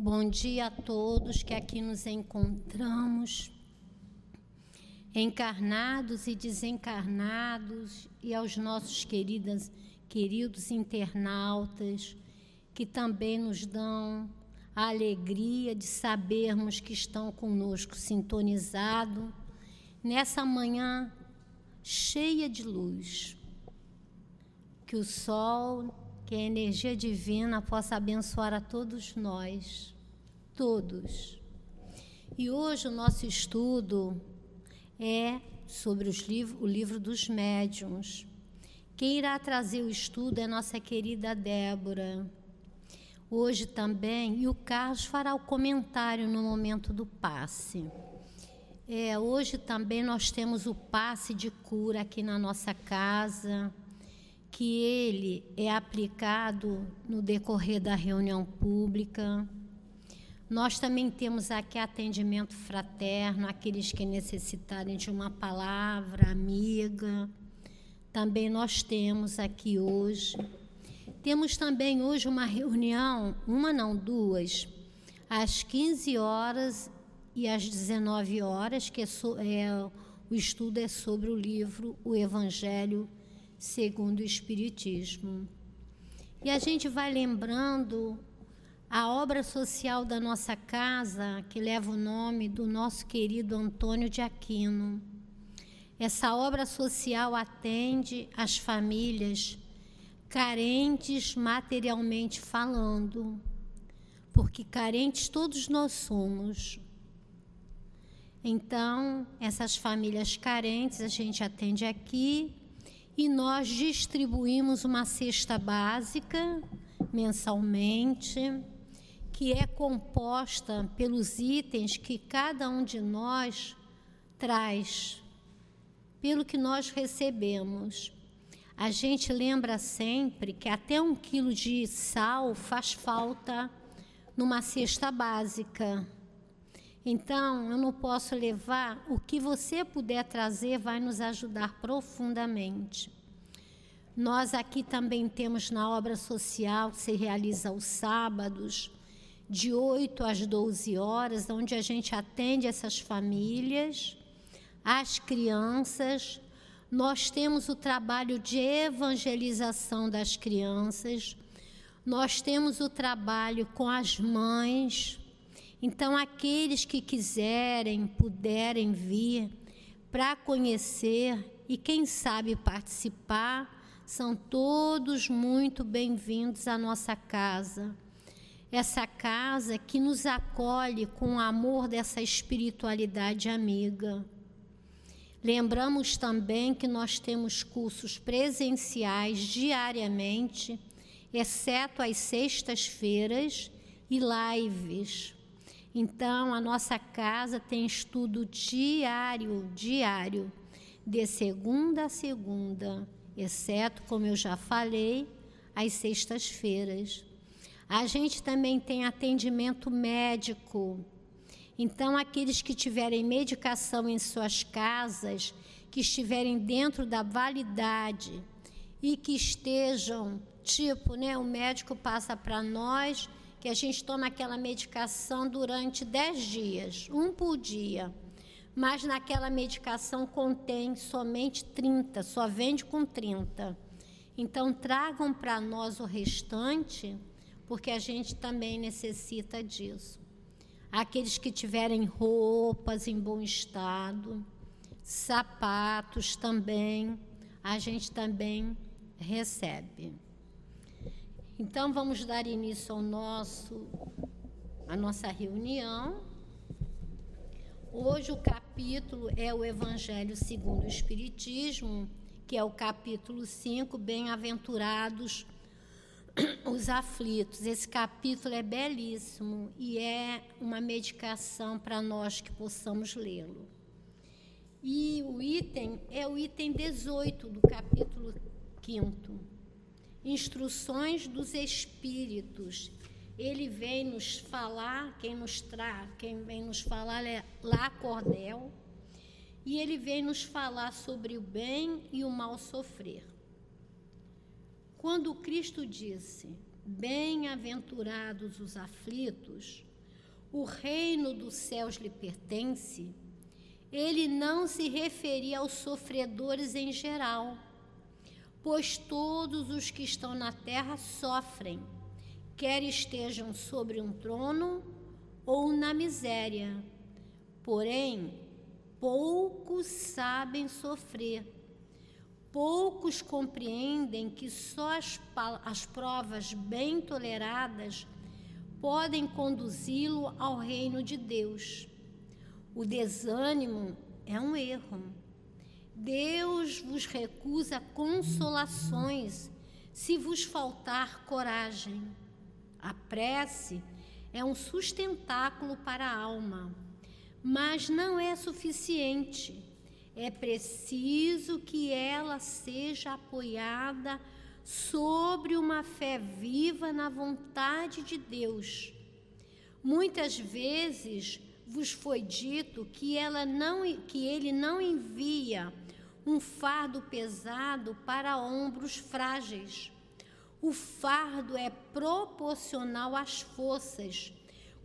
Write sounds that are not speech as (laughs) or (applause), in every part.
Bom dia a todos que aqui nos encontramos, encarnados e desencarnados, e aos nossos queridas, queridos internautas, que também nos dão a alegria de sabermos que estão conosco sintonizado nessa manhã cheia de luz. Que o sol, que a energia divina possa abençoar a todos nós, todos. E hoje o nosso estudo é sobre os livros, o livro dos médiuns. Quem irá trazer o estudo é nossa querida Débora. Hoje também, e o Carlos fará o comentário no momento do passe. É, hoje também nós temos o passe de cura aqui na nossa casa, que ele é aplicado no decorrer da reunião pública. Nós também temos aqui atendimento fraterno, aqueles que necessitarem de uma palavra amiga. Também nós temos aqui hoje. Temos também hoje uma reunião, uma não, duas, às 15 horas e às 19 horas, que é, so, é, o estudo é sobre o livro O Evangelho segundo o Espiritismo. E a gente vai lembrando a obra social da nossa casa, que leva o nome do nosso querido Antônio de Aquino. Essa obra social atende as famílias carentes materialmente falando, porque carentes todos nós somos. Então, essas famílias carentes a gente atende aqui e nós distribuímos uma cesta básica mensalmente, que é composta pelos itens que cada um de nós traz, pelo que nós recebemos. A gente lembra sempre que até um quilo de sal faz falta numa cesta básica. Então, eu não posso levar. O que você puder trazer vai nos ajudar profundamente. Nós aqui também temos na obra social que se realiza aos sábados, de 8 às 12 horas, onde a gente atende essas famílias, as crianças. Nós temos o trabalho de evangelização das crianças, nós temos o trabalho com as mães, então, aqueles que quiserem, puderem vir para conhecer e, quem sabe, participar, são todos muito bem-vindos à nossa casa. Essa casa que nos acolhe com o amor dessa espiritualidade amiga. Lembramos também que nós temos cursos presenciais diariamente, exceto às sextas-feiras, e lives então, a nossa casa tem estudo diário, diário, de segunda a segunda, exceto, como eu já falei, às sextas-feiras. A gente também tem atendimento médico. Então, aqueles que tiverem medicação em suas casas, que estiverem dentro da validade e que estejam, tipo, né, o médico passa para nós que a gente toma aquela medicação durante 10 dias, um por dia. Mas naquela medicação contém somente 30, só vende com 30. Então tragam para nós o restante, porque a gente também necessita disso. Aqueles que tiverem roupas em bom estado, sapatos também, a gente também recebe. Então vamos dar início ao nosso a nossa reunião. Hoje o capítulo é o Evangelho segundo o Espiritismo, que é o capítulo 5, Bem-aventurados os aflitos. Esse capítulo é belíssimo e é uma medicação para nós que possamos lê-lo. E o item é o item 18 do capítulo 5 instruções dos espíritos. Ele vem nos falar, quem nos traz, quem vem nos falar é lá Cordel, e ele vem nos falar sobre o bem e o mal sofrer. Quando Cristo disse: Bem-aventurados os aflitos, o reino dos céus lhe pertence, ele não se referia aos sofredores em geral, pois todos os que estão na terra sofrem, quer estejam sobre um trono ou na miséria. Porém, poucos sabem sofrer. Poucos compreendem que só as, as provas bem toleradas podem conduzi-lo ao reino de Deus. O desânimo é um erro. Deus vos recusa consolações se vos faltar coragem. A prece é um sustentáculo para a alma, mas não é suficiente. É preciso que ela seja apoiada sobre uma fé viva na vontade de Deus. Muitas vezes vos foi dito que, ela não, que ele não envia um fardo pesado para ombros frágeis. O fardo é proporcional às forças,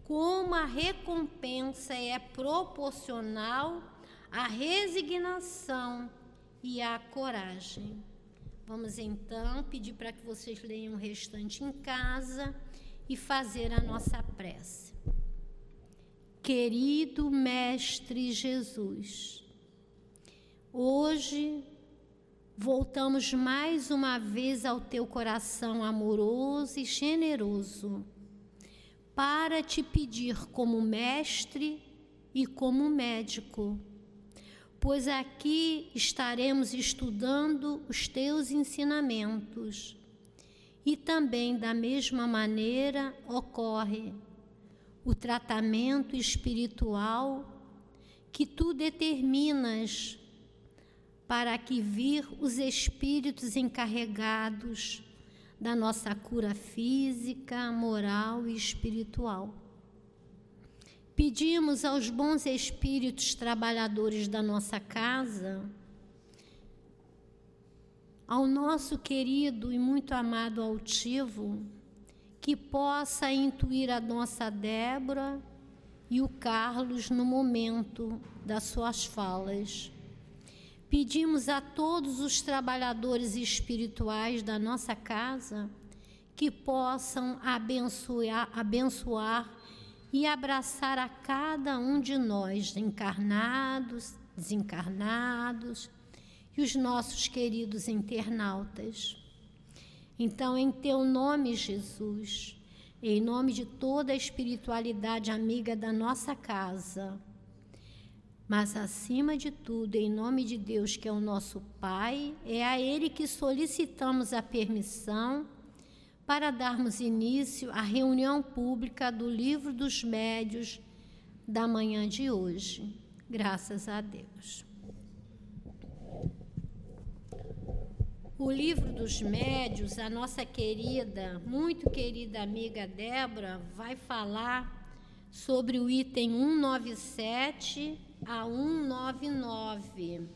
como a recompensa é proporcional à resignação e à coragem. Vamos então pedir para que vocês leiam o restante em casa e fazer a nossa prece. Querido Mestre Jesus, hoje voltamos mais uma vez ao teu coração amoroso e generoso para te pedir como mestre e como médico pois aqui estaremos estudando os teus ensinamentos. E também, da mesma maneira, ocorre o tratamento espiritual que tu determinas para que vir os espíritos encarregados da nossa cura física, moral e espiritual. Pedimos aos bons espíritos trabalhadores da nossa casa, ao nosso querido e muito amado altivo, que possa intuir a nossa Débora e o Carlos no momento das suas falas. Pedimos a todos os trabalhadores espirituais da nossa casa que possam abençoar, abençoar e abraçar a cada um de nós, encarnados, desencarnados e os nossos queridos internautas. Então, em teu nome, Jesus, em nome de toda a espiritualidade amiga da nossa casa, mas acima de tudo, em nome de Deus, que é o nosso Pai, é a Ele que solicitamos a permissão para darmos início à reunião pública do Livro dos Médios da manhã de hoje. Graças a Deus. O livro dos médios, a nossa querida, muito querida amiga Débora, vai falar sobre o item 197 a 199.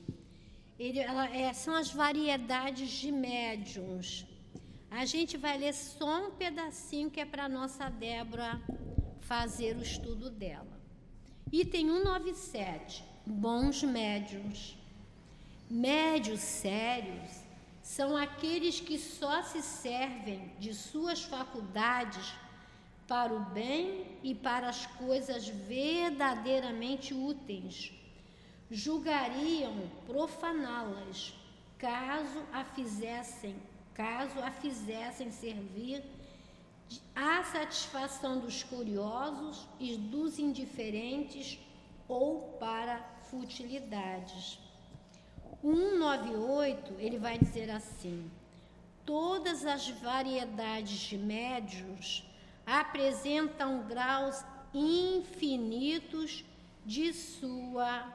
Ele, ela, é, são as variedades de médiums. A gente vai ler só um pedacinho que é para a nossa Débora fazer o estudo dela. Item 197, bons médios. Médios sérios são aqueles que só se servem de suas faculdades para o bem e para as coisas verdadeiramente úteis. Julgariam profaná-las caso a fizessem caso a fizessem servir à satisfação dos curiosos e dos indiferentes ou para futilidades. O 198, ele vai dizer assim: todas as variedades de médios apresentam graus infinitos de sua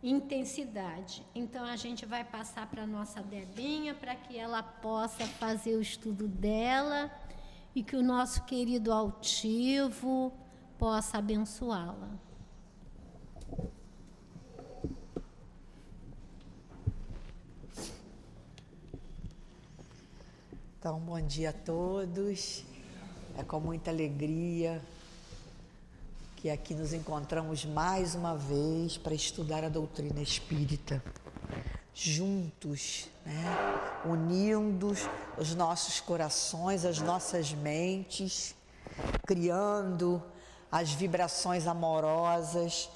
intensidade. Então a gente vai passar para a nossa Debinha para que ela possa fazer o estudo dela e que o nosso querido altivo possa abençoá-la. Então, bom dia a todos. É com muita alegria que aqui nos encontramos mais uma vez para estudar a doutrina espírita, juntos, né? unindo os nossos corações, as nossas mentes, criando as vibrações amorosas,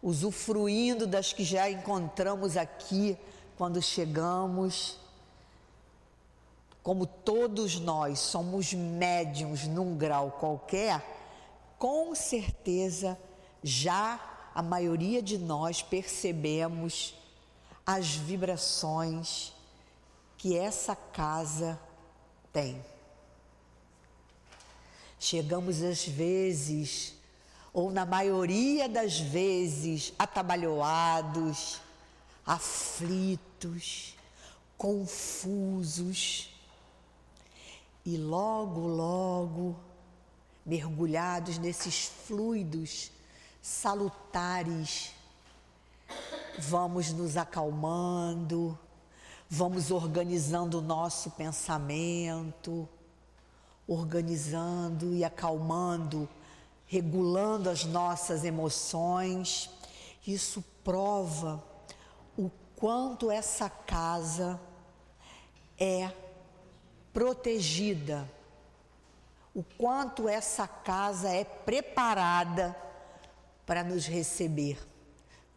usufruindo das que já encontramos aqui quando chegamos. Como todos nós somos médiums num grau qualquer, com certeza já a maioria de nós percebemos as vibrações que essa casa tem. Chegamos às vezes, ou na maioria das vezes, atabalhoados, aflitos, confusos, e logo, logo, mergulhados nesses fluidos salutares, vamos nos acalmando, vamos organizando o nosso pensamento, organizando e acalmando, regulando as nossas emoções. Isso prova o quanto essa casa é protegida, o quanto essa casa é preparada para nos receber.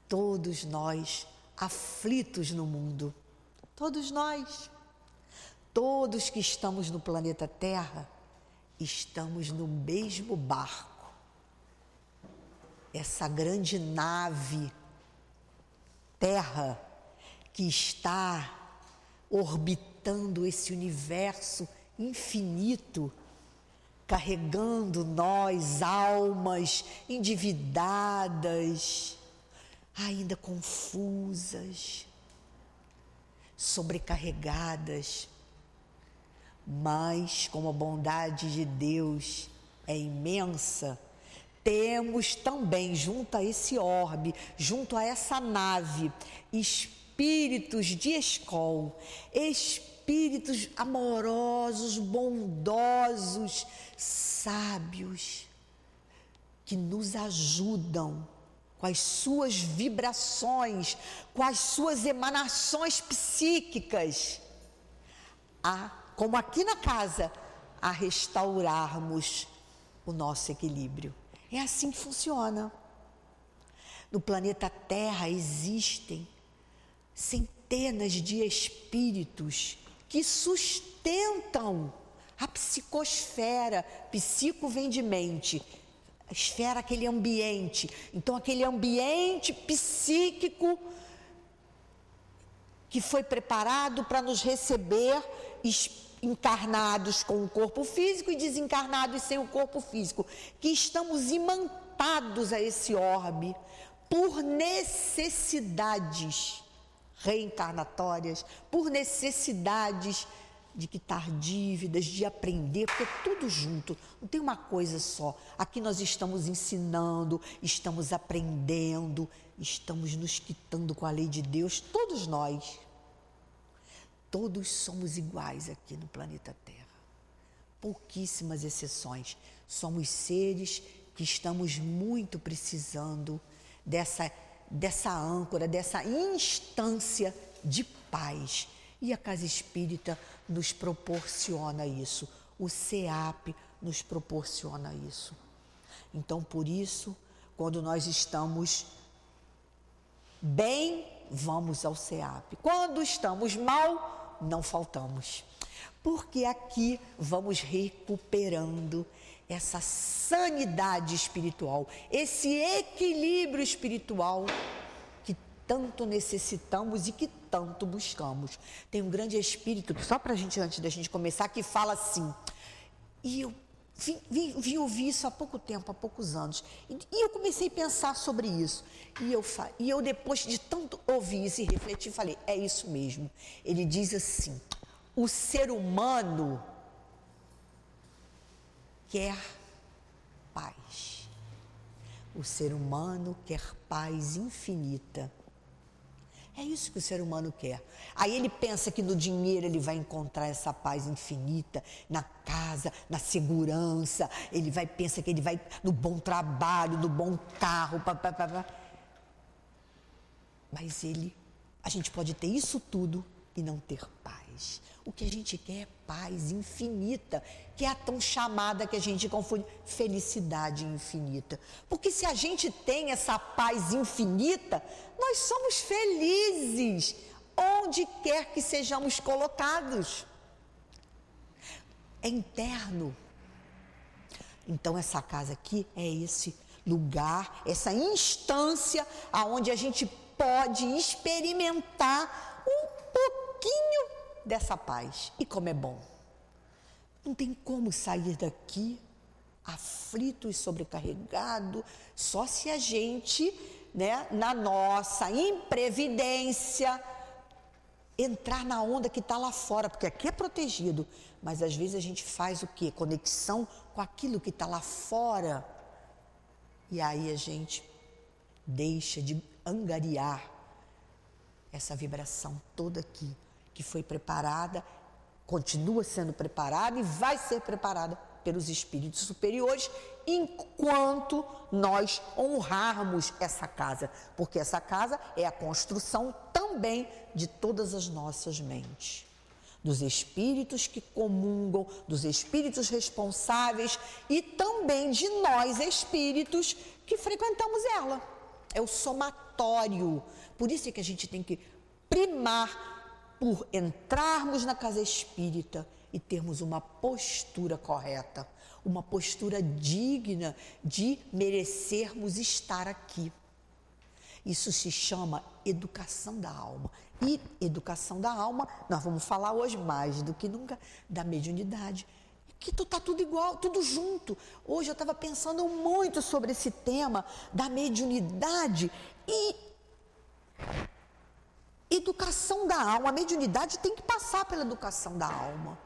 Todos nós aflitos no mundo, todos nós, todos que estamos no planeta Terra, estamos no mesmo barco. Essa grande nave Terra que está orbitando esse universo infinito, carregando nós, almas endividadas, ainda confusas, sobrecarregadas, mas como a bondade de Deus é imensa, temos também junto a esse orbe, junto a essa nave, de escol, espíritos amorosos, bondosos, sábios, que nos ajudam com as suas vibrações, com as suas emanações psíquicas, a, como aqui na casa, a restaurarmos o nosso equilíbrio. É assim que funciona. No planeta Terra existem centenas de espíritos que sustentam a psicosfera. Psico vem de mente, a esfera, aquele ambiente. Então, aquele ambiente psíquico que foi preparado para nos receber encarnados com o corpo físico e desencarnados sem o corpo físico, que estamos imantados a esse orbe por necessidades reencarnatórias, por necessidades de quitar dívidas, de aprender, porque é tudo junto, não tem uma coisa só. Aqui nós estamos ensinando, estamos aprendendo, estamos nos quitando com a lei de Deus, todos nós. Todos somos iguais aqui no planeta Terra. Pouquíssimas exceções. Somos seres que estamos muito precisando dessa, dessa âncora, dessa instância de paz. E a Casa Espírita nos proporciona isso. O CEAP nos proporciona isso. Então, por isso, quando nós estamos bem, vamos ao CEAP. Quando estamos mal, não faltamos. Porque aqui vamos recuperando essa sanidade espiritual, esse equilíbrio espiritual que tanto necessitamos e que tanto buscamos. Tem um grande espírito, só para a gente, antes da gente começar, que fala assim, e eu vim, vim, vim, ouvir isso há pouco tempo, há poucos anos, e, e eu comecei a pensar sobre isso. E eu, e eu, depois de tanto ouvir isso e refletir, falei: é isso mesmo. Ele diz assim: o ser humano quer paz. O ser humano quer paz infinita. É isso que o ser humano quer. Aí ele pensa que no dinheiro ele vai encontrar essa paz infinita, na casa, na segurança, ele vai pensa que ele vai no bom trabalho, no bom carro, pá, pá, pá, pá. Mas ele, a gente pode ter isso tudo e não ter paz. O que a gente quer é paz infinita, que é a tão chamada que a gente confunde felicidade infinita. Porque se a gente tem essa paz infinita, nós somos felizes onde quer que sejamos colocados. É interno. Então essa casa aqui é esse lugar, essa instância aonde a gente pode experimentar um pouquinho dessa paz. E como é bom. Não tem como sair daqui aflito e sobrecarregado, só se a gente, né, na nossa imprevidência, entrar na onda que está lá fora, porque aqui é protegido, mas às vezes a gente faz o quê? Conexão com aquilo que está lá fora. E aí a gente deixa de angariar essa vibração toda aqui que foi preparada, continua sendo preparada e vai ser preparada pelos espíritos superiores enquanto nós honrarmos essa casa, porque essa casa é a construção também de todas as nossas mentes. Dos espíritos que comungam, dos espíritos responsáveis e também de nós espíritos que frequentamos ela. É o somatório. Por isso é que a gente tem que primar por entrarmos na casa espírita e termos uma postura correta, uma postura digna de merecermos estar aqui. Isso se chama educação da alma. E educação da alma, nós vamos falar hoje mais do que nunca da mediunidade. Que está tudo igual, tudo junto. Hoje eu estava pensando muito sobre esse tema da mediunidade e Educação da alma, a mediunidade tem que passar pela educação da alma.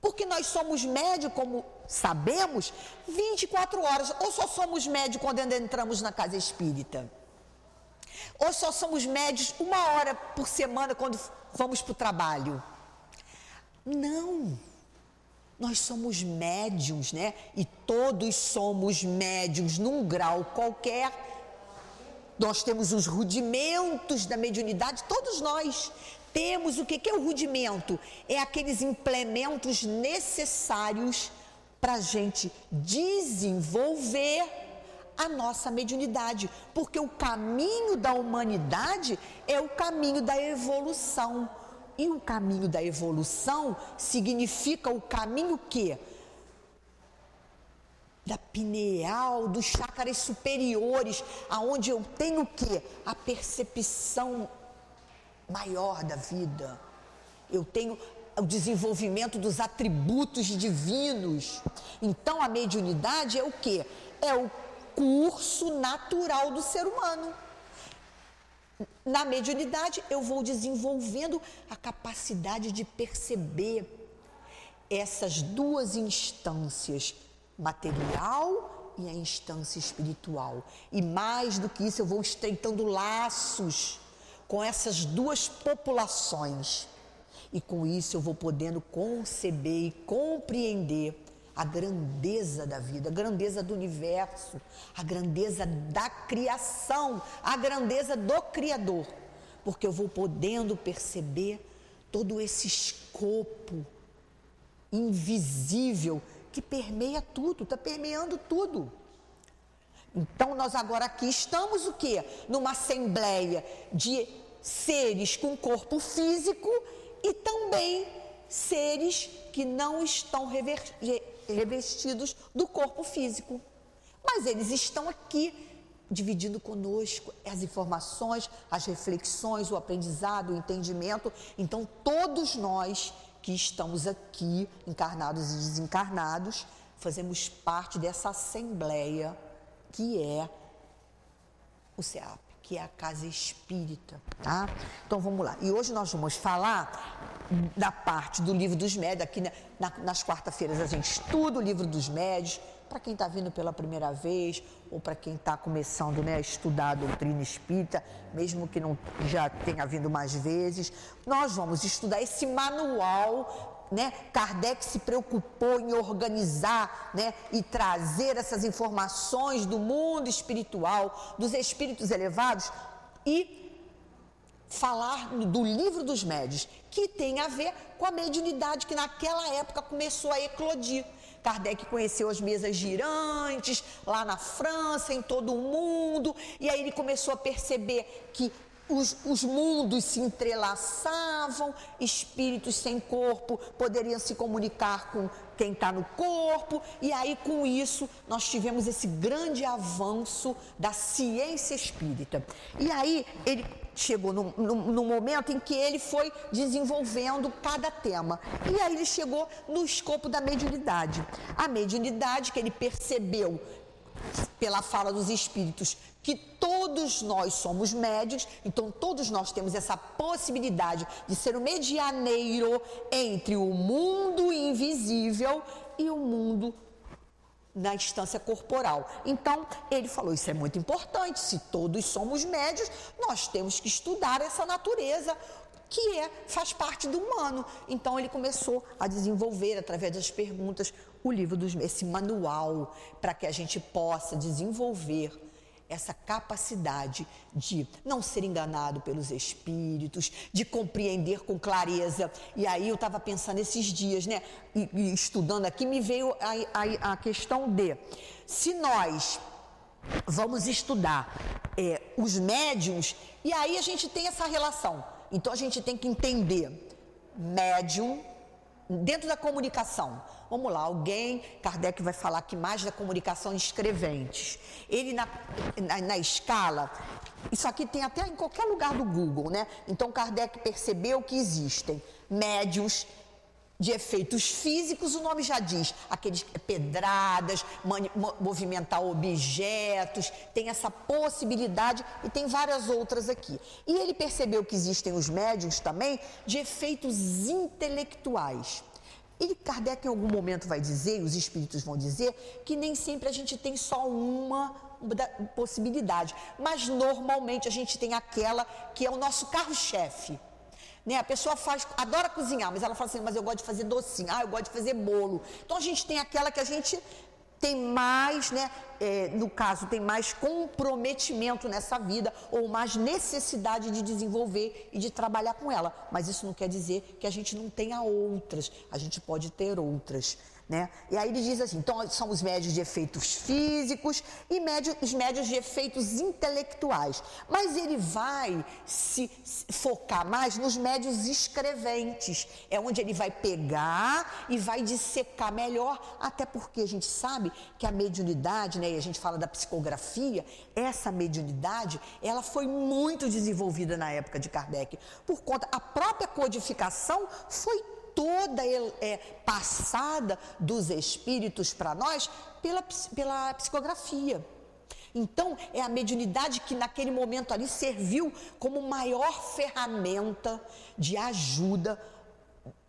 Porque nós somos médios, como sabemos, 24 horas. Ou só somos médios quando entramos na casa espírita. Ou só somos médios uma hora por semana quando vamos para o trabalho. Não. Nós somos médiums, né? E todos somos médiums num grau qualquer nós temos os rudimentos da mediunidade, todos nós temos o que, é o rudimento? É aqueles implementos necessários para a gente desenvolver a nossa mediunidade, porque o caminho da humanidade é o caminho da evolução. E o caminho da evolução significa o caminho que da pineal, dos chácaras superiores, aonde eu tenho o quê? A percepção maior da vida. Eu tenho o desenvolvimento dos atributos divinos. Então a mediunidade é o quê? É o curso natural do ser humano. Na mediunidade eu vou desenvolvendo a capacidade de perceber essas duas instâncias material e a instância espiritual. E mais do que isso, eu vou estreitando laços com essas duas populações. E com isso eu vou podendo conceber e compreender a grandeza da vida, a grandeza do universo, a grandeza da criação, a grandeza do Criador. Porque eu vou podendo perceber todo esse escopo invisível que permeia tudo, está permeando tudo. Então nós agora aqui estamos o quê? Numa assembleia de seres com corpo físico e também seres que não estão revestidos do corpo físico. Mas eles estão aqui dividindo conosco as informações, as reflexões, o aprendizado, o entendimento. Então todos nós que estamos aqui, encarnados e desencarnados, fazemos parte dessa assembleia que é o CEAP, que é a casa espírita, tá? Então vamos lá. E hoje nós vamos falar da parte do livro dos médios, aqui na, na, nas quarta-feiras a gente estuda o livro dos médios, para quem está vindo pela primeira vez ou para quem está começando né, a estudar a doutrina espírita, mesmo que não já tenha vindo mais vezes, nós vamos estudar esse manual né, Kardec se preocupou em organizar né, e trazer essas informações do mundo espiritual, dos espíritos elevados e falar do livro dos médios, que tem a ver com a mediunidade que naquela época começou a eclodir. Kardec conheceu as mesas girantes lá na França, em todo o mundo, e aí ele começou a perceber que os, os, mundos se entrelaçavam, espíritos sem corpo poderiam se comunicar com quem está no corpo, e aí com isso nós tivemos esse grande avanço da ciência espírita. E aí ele chegou no, no, no, momento em que ele foi desenvolvendo cada tema. E aí ele chegou no escopo da mediunidade. A mediunidade que ele percebeu pela fala dos espíritos que todos nós somos médios, então todos nós temos essa possibilidade de ser o medianeiro entre o mundo invisível e o mundo na instância corporal. Então, ele falou: Isso é muito importante. Se todos somos médios, nós temos que estudar essa natureza que é faz parte do humano. Então ele começou a desenvolver através das perguntas o livro dos esse manual para que a gente possa desenvolver essa capacidade de não ser enganado pelos espíritos, de compreender com clareza. E aí eu estava pensando esses dias, né? E, e, estudando aqui, me veio a, a, a, questão de se nós vamos estudar é, os médiums, e aí a gente tem essa relação. Então a gente tem que entender médium dentro da comunicação Vamos lá, alguém, Kardec vai falar aqui mais da comunicação de escreventes. Ele, na, na, na escala, isso aqui tem até em qualquer lugar do Google, né? Então, Kardec percebeu que existem médios de efeitos físicos, o nome já diz, aqueles pedradas, movimentar objetos, tem essa possibilidade e tem várias outras aqui. E ele percebeu que existem os médios também de efeitos intelectuais. E Kardec em algum momento vai dizer, os espíritos vão dizer, que nem sempre a gente tem só uma possibilidade, mas normalmente a gente tem aquela que é o nosso carro-chefe. Né? A pessoa faz, adora cozinhar, mas ela fala assim, mas eu gosto de fazer docinho, ah, eu gosto de fazer bolo. Então a gente tem aquela que a gente tem mais, né, é, no caso, tem mais comprometimento nessa vida ou mais necessidade de desenvolver e de trabalhar com ela. Mas isso não quer dizer que a gente não tenha outras, a gente pode ter outras. Né? E aí ele diz assim: então são os médios de efeitos físicos e médios, os médios de efeitos intelectuais. Mas ele vai se, se focar mais nos médios escreventes. É onde ele vai pegar e vai dissecar melhor, até porque a gente sabe que a mediunidade, né, e a gente fala da psicografia, essa mediunidade, ela foi muito desenvolvida na época de Kardec. Por conta, a própria codificação foi toda é, passada dos espíritos para nós pela, pela psicografia. Então, é a mediunidade que naquele momento ali serviu como maior ferramenta de ajuda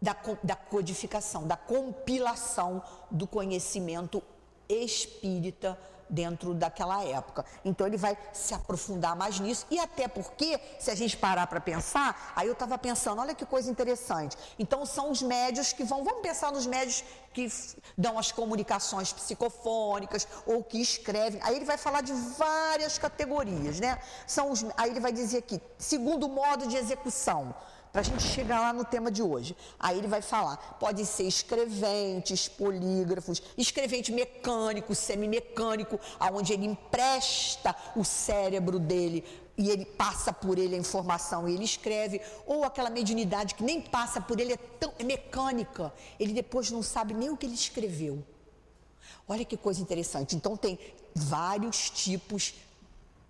da, da codificação, da compilação do conhecimento espírita dentro daquela época. Então ele vai se aprofundar mais nisso e até porque, se a gente parar para pensar, aí eu estava pensando, olha que coisa interessante. Então são os médios que vão, vamos pensar nos médios que dão as comunicações psicofônicas ou que escrevem. Aí ele vai falar de várias categorias, né? São os, aí ele vai dizer aqui, segundo modo de execução para a gente chegar lá no tema de hoje. Aí ele vai falar, pode ser escreventes, polígrafos, escrevente mecânico, semimecânico, aonde ele empresta o cérebro dele e ele passa por ele a informação e ele escreve, ou aquela mediunidade que nem passa por ele, é tão é mecânica, ele depois não sabe nem o que ele escreveu. Olha que coisa interessante. Então tem vários tipos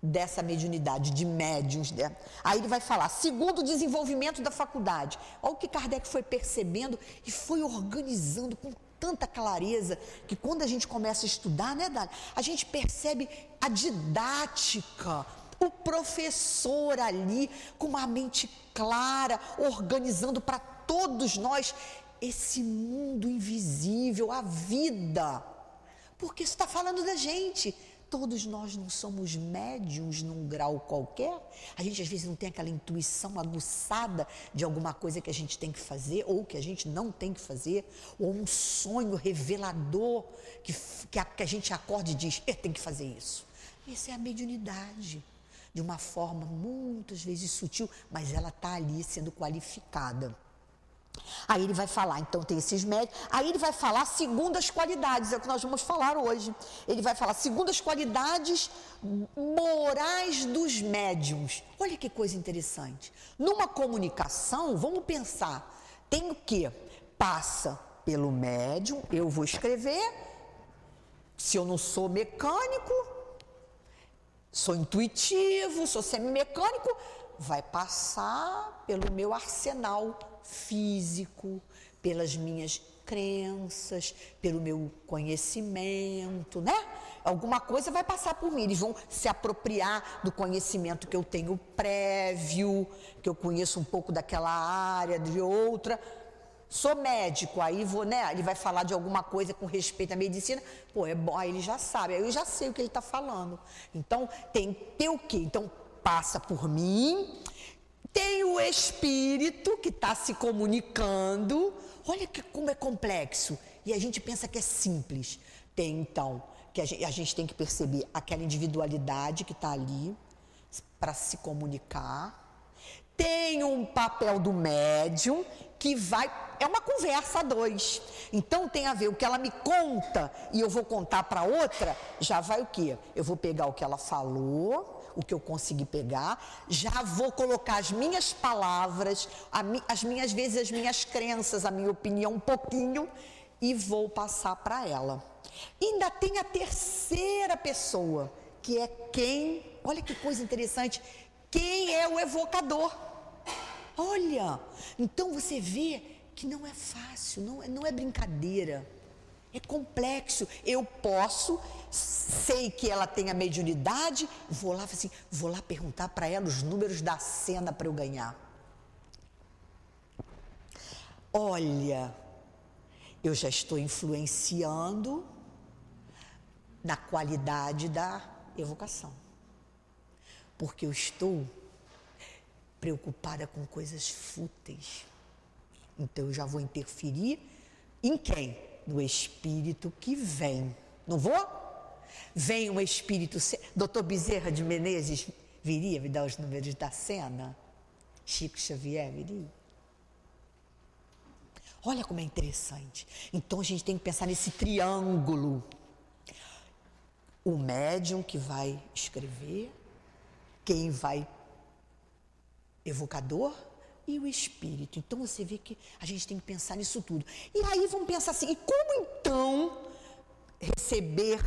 dessa mediunidade, de médiums. Né? Aí ele vai falar, segundo o desenvolvimento da faculdade. Olha o que Kardec foi percebendo e foi organizando com tanta clareza que quando a gente começa a estudar, né, Dani? A gente percebe a didática, o professor ali com uma mente clara, organizando para todos nós esse mundo invisível, a vida Porque isso está falando da gente. Todos nós não somos médiums num grau qualquer. A gente às vezes não tem aquela intuição aguçada de alguma coisa que a gente tem que fazer ou que a gente não tem que fazer, ou um sonho revelador que, que, a, que a gente acorda e diz: eu tenho que fazer isso. Essa é a mediunidade. De uma forma muitas vezes sutil, mas ela está ali sendo qualificada. Aí ele vai falar, então tem esses médios. Aí ele vai falar segundo as qualidades, é o que nós vamos falar hoje. Ele vai falar segundo as qualidades morais dos médiums. Olha que coisa interessante. Numa comunicação, vamos pensar, tem o que? Passa pelo médium, eu vou escrever. Se eu não sou mecânico, sou intuitivo, sou semi-mecânico, vai passar pelo meu arsenal físico, pelas minhas crenças, pelo meu conhecimento, né? Alguma coisa vai passar por mim, eles vão se apropriar do conhecimento que eu tenho prévio, que eu conheço um pouco daquela área, de outra. Sou médico, aí vou, né? Ele vai falar de alguma coisa com respeito à medicina. Pô, é bom, aí ele já sabe, aí eu já sei o que ele está falando. Então, tem que ter o quê? Então, passa por mim, tem o espírito que está se comunicando. Olha que, como é complexo. E a gente pensa que é simples. Tem então, que a gente, a gente tem que perceber aquela individualidade que está ali para se comunicar. Tem um papel do médium que vai. É uma conversa a dois. Então tem a ver o que ela me conta e eu vou contar para outra, já vai o quê? Eu vou pegar o que ela falou o que eu consegui pegar, já vou colocar as minhas palavras, as minhas vezes as minhas crenças, a minha opinião um pouquinho e vou passar para ela. Ainda tem a terceira pessoa, que é quem, olha que coisa interessante, quem é o evocador. Olha, então você vê que não é fácil, não, é, não é brincadeira. É complexo. Eu posso, sei que ela tem a mediunidade, vou lá, assim, vou lá perguntar para ela os números da cena para eu ganhar. Olha, eu já estou influenciando na qualidade da evocação. Porque eu estou preocupada com coisas fúteis. Então eu já vou interferir em quem? No espírito que vem. Não vou? Vem um espírito. Doutor Bezerra de Menezes viria me dar os números da cena? Chico Xavier viria? Olha como é interessante. Então a gente tem que pensar nesse triângulo. O médium que vai escrever, quem vai evocador e o espírito. Então você vê que a gente tem que pensar nisso tudo. E aí vamos pensar assim: e como então receber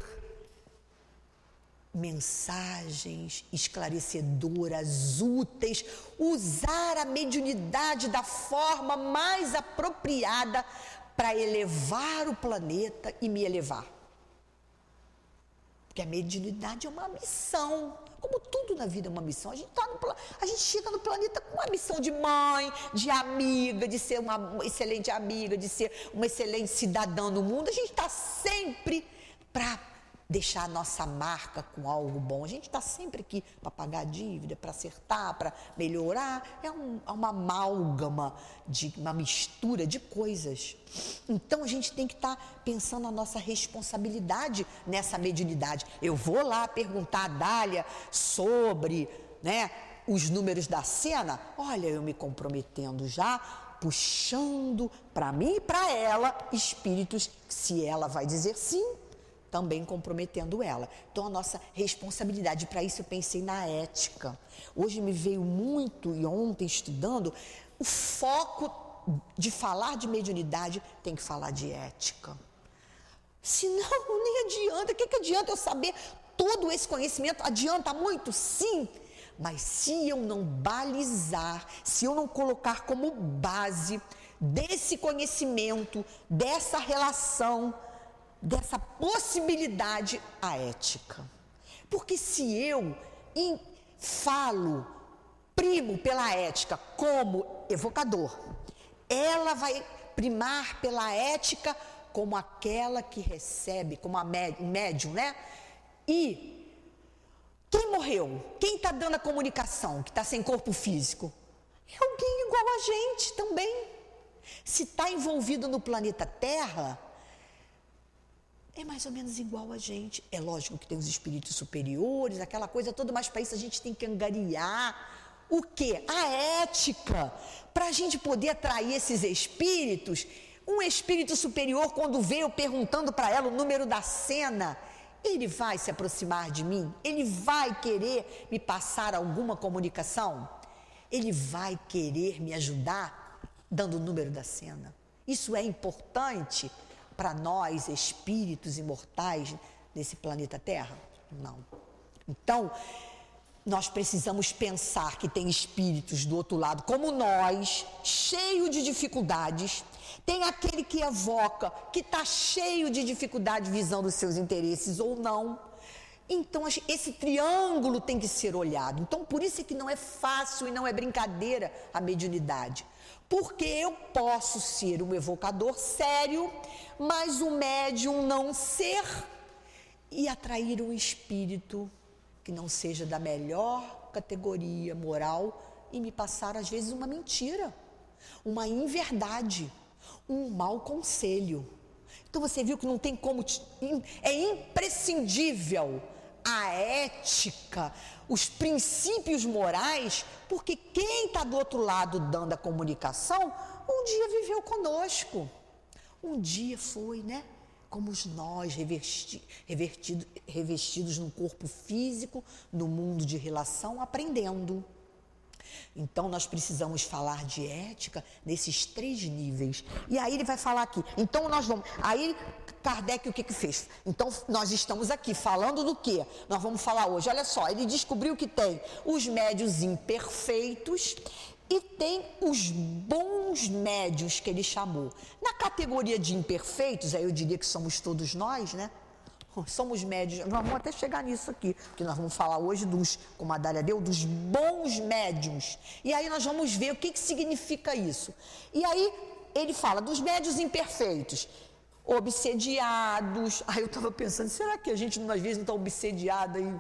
mensagens esclarecedoras, úteis, usar a mediunidade da forma mais apropriada para elevar o planeta e me elevar? Porque a mediunidade é uma missão. Como tudo na vida é uma missão. A gente, tá no, a gente chega no planeta com uma missão de mãe, de amiga, de ser uma excelente amiga, de ser uma excelente cidadã no mundo. A gente está sempre para deixar a nossa marca com algo bom. A gente está sempre aqui para pagar dívida, para acertar, para melhorar. É um, é uma amálgama, de, uma mistura de coisas. Então a gente tem que estar tá pensando a nossa responsabilidade nessa mediunidade. Eu vou lá perguntar a Dália sobre né, os números da cena. Olha, eu me comprometendo já puxando para mim e para ela espíritos, se ela vai dizer sim, também comprometendo ela. Então, a nossa responsabilidade, para isso eu pensei na ética. Hoje me veio muito, e ontem estudando, o foco de falar de mediunidade tem que falar de ética. Senão, (laughs) nem adianta. O que, que adianta eu saber todo esse conhecimento? Adianta muito? Sim. Mas se eu não balizar, se eu não colocar como base desse conhecimento, dessa relação, dessa possibilidade à ética. Porque se eu falo, primo pela ética como evocador, ela vai primar pela ética como aquela que recebe, como a médium, né? E quem morreu? Quem está dando a comunicação, que está sem corpo físico? É alguém igual a gente também. Se está envolvido no planeta Terra, é mais ou menos igual a gente. É lógico que tem os espíritos superiores, aquela coisa toda, mas para isso a gente tem que angariar o que? A ética. Para a gente poder atrair esses espíritos, um espírito superior, quando veio perguntando para ela o número da cena, ele vai se aproximar de mim? Ele vai querer me passar alguma comunicação? Ele vai querer me ajudar dando o número da cena? Isso é importante para nós, espíritos imortais desse planeta Terra? Não. Então, nós precisamos pensar que tem espíritos do outro lado, como nós, cheio de dificuldades. Tem aquele que evoca, que está cheio de dificuldade visando os seus interesses ou não. Então, esse triângulo tem que ser olhado. Então, por isso é que não é fácil e não é brincadeira a mediunidade. Porque eu posso ser um evocador sério, mas o médium não ser e atrair um espírito que não seja da melhor categoria moral e me passar, às vezes, uma mentira, uma inverdade, um mau conselho. Então você viu que não tem como. É imprescindível a ética, os princípios morais, porque quem está do outro lado dando a comunicação, um dia viveu conosco. Um dia foi, né? como nós, revesti, revertido, revestidos num corpo físico, no mundo de relação, aprendendo. Então, nós precisamos falar de ética nesses três níveis. E aí ele vai falar aqui. Então, nós vamos. Aí, Kardec, o que que fez? Então, nós estamos aqui falando do que? Nós vamos falar hoje. Olha só, ele descobriu que tem os médios imperfeitos e tem os bons médios que ele chamou. Na categoria de imperfeitos, aí eu diria que somos todos nós, né? Somos médios, vamos até chegar nisso aqui, porque nós vamos falar hoje dos, como a Dália deu, dos bons médios. E aí nós vamos ver o que, que significa isso. E aí ele fala dos médios imperfeitos, obsediados. Aí eu estava pensando, será que a gente às vezes não está obsediado aí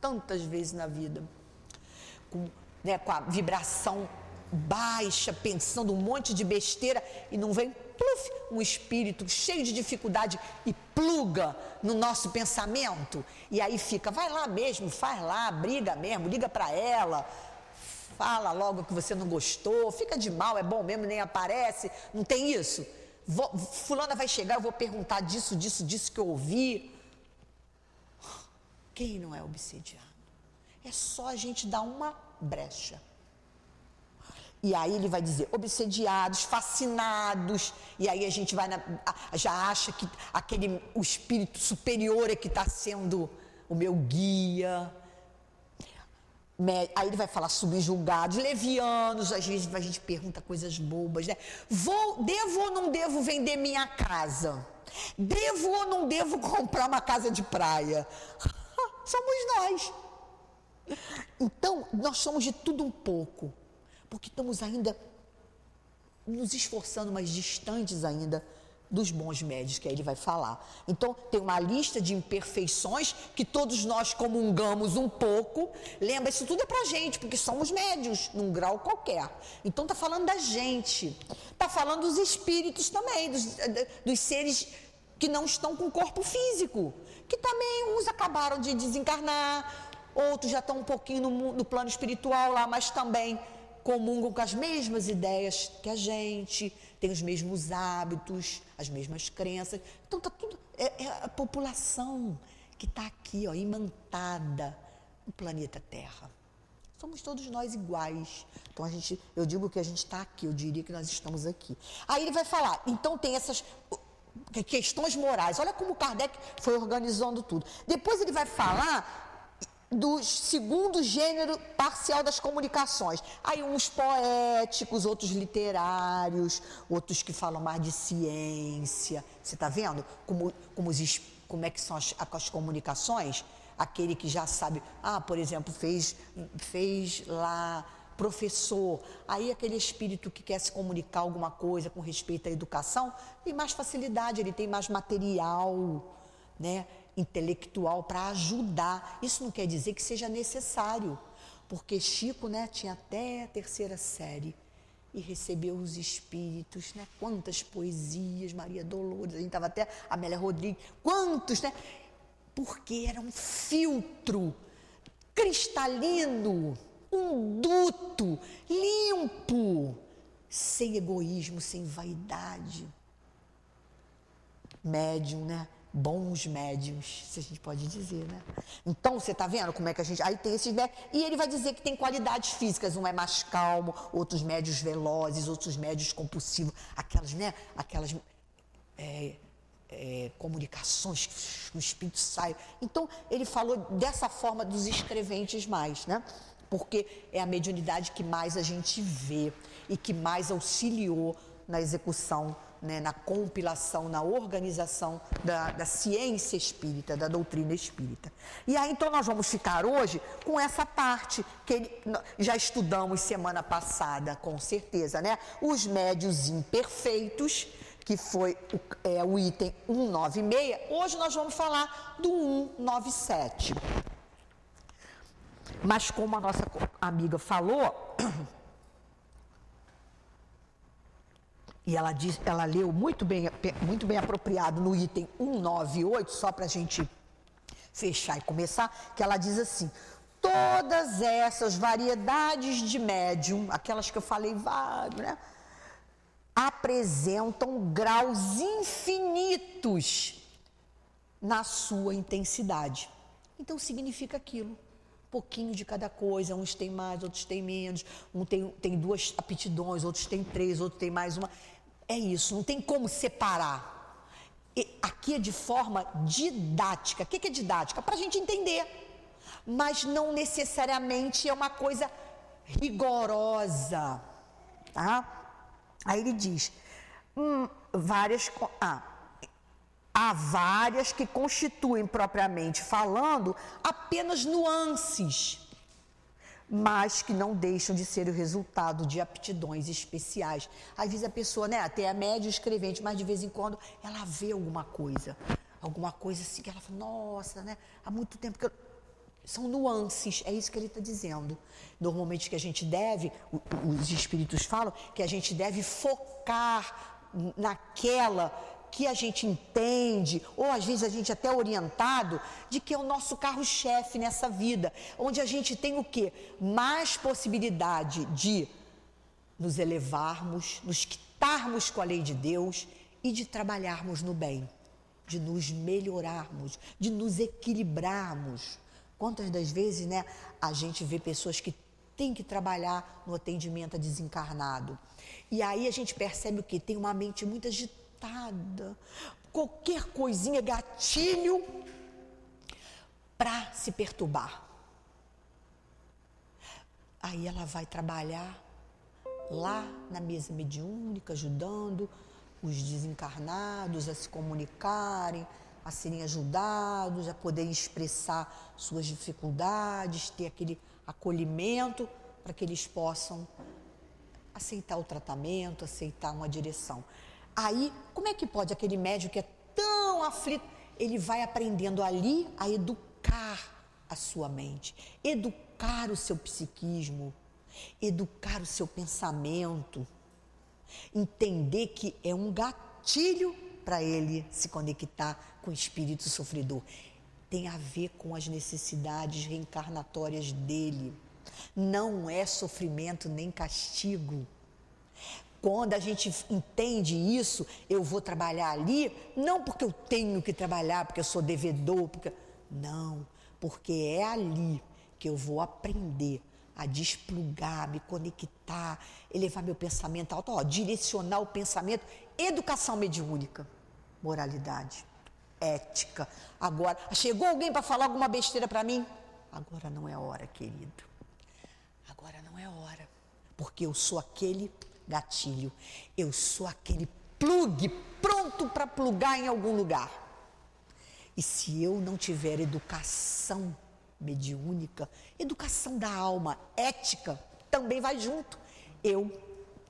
tantas vezes na vida? Com, né, com a vibração baixa, pensando um monte de besteira e não vem pluf, um espírito cheio de dificuldade e pluga no nosso pensamento. E aí fica, vai lá mesmo, faz lá, briga mesmo, liga para ela, fala logo que você não gostou, fica de mal, é bom mesmo, nem aparece. Não tem isso? Vou, fulana vai chegar, eu vou perguntar disso, disso, disso que eu ouvi. Quem não é obsediado? É só a gente dar uma brecha. E aí ele vai dizer obsediados, fascinados, e aí a gente vai na, já acha que aquele o espírito superior é que está sendo o meu guia. Aí ele vai falar subjugados, levianos, às vezes a gente pergunta coisas bobas, né? Vou, devo ou não devo vender minha casa? Devo ou não devo comprar uma casa de praia? (laughs) Somos nós. Então, nós somos de tudo um pouco porque estamos ainda nos esforçando, mas distantes ainda dos bons médios, que aí ele vai falar. Então, tem uma lista de imperfeições que todos nós comungamos um pouco. Lembra, isso tudo é pra gente, porque somos médios, num grau qualquer. Então, tá falando da gente. Tá falando dos espíritos também, dos, dos seres que não estão com corpo físico. Que também uns acabaram de desencarnar, outros já estão um pouquinho no, no plano espiritual lá, mas também comungam com as mesmas ideias que a gente, têm os mesmos hábitos, as mesmas crenças. Então tá tudo. É, é a população que está aqui, ó, imantada no planeta Terra. Somos todos nós iguais. Então a gente, eu digo que a gente está aqui, eu diria que nós estamos aqui. Aí ele vai falar, então tem essas questões morais. Olha como Kardec foi organizando tudo. Depois ele vai falar do segundo gênero parcial das comunicações. Aí uns poéticos, outros literários, outros que falam mais de ciência. Você está vendo como, como, os, como é que são as, as comunicações? Aquele que já sabe, ah, por exemplo, fez, fez lá professor. Aí aquele espírito que quer se comunicar alguma coisa com respeito à educação, tem mais facilidade, ele tem mais material, né, intelectual para ajudar. Isso não quer dizer que seja necessário, porque Chico, né, tinha até a terceira série e recebeu os espíritos, né? Quantas poesias, Maria Dolores, a gente estava até Amélia Rodrigues, quantos, né? Porque era um filtro cristalino, um duto limpo, sem egoísmo, sem vaidade. Médium, né? Bons médiums, se a gente pode dizer, né? Então, você está vendo como é que a gente. Aí tem esses médios. E ele vai dizer que tem qualidades físicas. Um é mais calmo, outros médios velozes, outros médios compulsivos. Aquelas, né? Aquelas é, é, comunicações que o espírito sai. Então, ele falou dessa forma dos escreventes mais, né? Porque é a mediunidade que mais a gente vê e que mais auxiliou na execução né, na compilação, na organização da, da, ciência espírita, da doutrina espírita. E aí então nós vamos ficar hoje com essa parte que ele, já estudamos semana passada, com certeza, né? Os médios imperfeitos, que foi o, é, o item 196. Hoje nós vamos falar do 197. Mas como a nossa amiga falou, e ela, diz, ela leu muito bem, muito bem apropriado no item 198, só para a gente fechar e começar, que ela diz assim: todas essas variedades de médium, aquelas que eu falei vago, né? Apresentam graus infinitos na sua intensidade. Então significa aquilo. Pouquinho de cada coisa, uns têm mais, outros têm menos, um tem, tem duas aptidões, outros têm três, outros têm mais uma. É isso, não tem como separar. E aqui é de forma didática. O que é didática? Para a gente entender. Mas não necessariamente é uma coisa rigorosa. Tá? Aí ele diz: hum, várias. Ah, há várias que constituem, propriamente falando, apenas nuances mas que não deixam de ser o resultado de aptidões especiais. Às vezes a pessoa, né, até é médio escrevente, mas de vez em quando ela vê alguma coisa, alguma coisa assim que ela fala, nossa, né, há muito tempo que eu... São nuances, é isso que ele está dizendo. Normalmente que a gente deve, os espíritos falam, que a gente deve focar naquela que a gente entende, ou às vezes a gente é até orientado, de que é o nosso carro-chefe nessa vida, onde a gente tem o quê? Mais possibilidade de nos elevarmos, nos quitarmos com a lei de Deus e de trabalharmos no bem, de nos melhorarmos, de nos equilibrarmos. Quantas das vezes, né, a gente vê pessoas que têm que trabalhar no atendimento a desencarnado. E aí a gente percebe o que? Tem uma mente muito agitada irritada, qualquer coisinha, gatilho para se perturbar. Aí ela vai trabalhar lá na mesa mediúnica, ajudando os desencarnados a se comunicarem, a serem ajudados, a poderem expressar suas dificuldades, ter aquele acolhimento para que eles possam aceitar o tratamento, aceitar uma direção. Aí, como é que pode aquele médico que é tão aflito, ele vai aprendendo ali a educar a sua mente, educar o seu psiquismo, educar o seu pensamento, entender que é um gatilho para ele se conectar com o espírito sofredor. Tem a ver com as necessidades reencarnatórias dele. Não é sofrimento nem castigo. Quando a gente entende isso, eu vou trabalhar ali, não porque eu tenho que trabalhar, porque eu sou devedor, porque... não, porque é ali que eu vou aprender a desplugar, me conectar, elevar meu pensamento alto, ó, direcionar o pensamento, educação mediúnica, moralidade, ética. Agora, chegou alguém para falar alguma besteira para mim? Agora não é hora, querido. Agora não é hora, porque eu sou aquele gatilho. Eu sou aquele plugue pronto para plugar em algum lugar. E se eu não tiver educação mediúnica, educação da alma, ética, também vai junto. Eu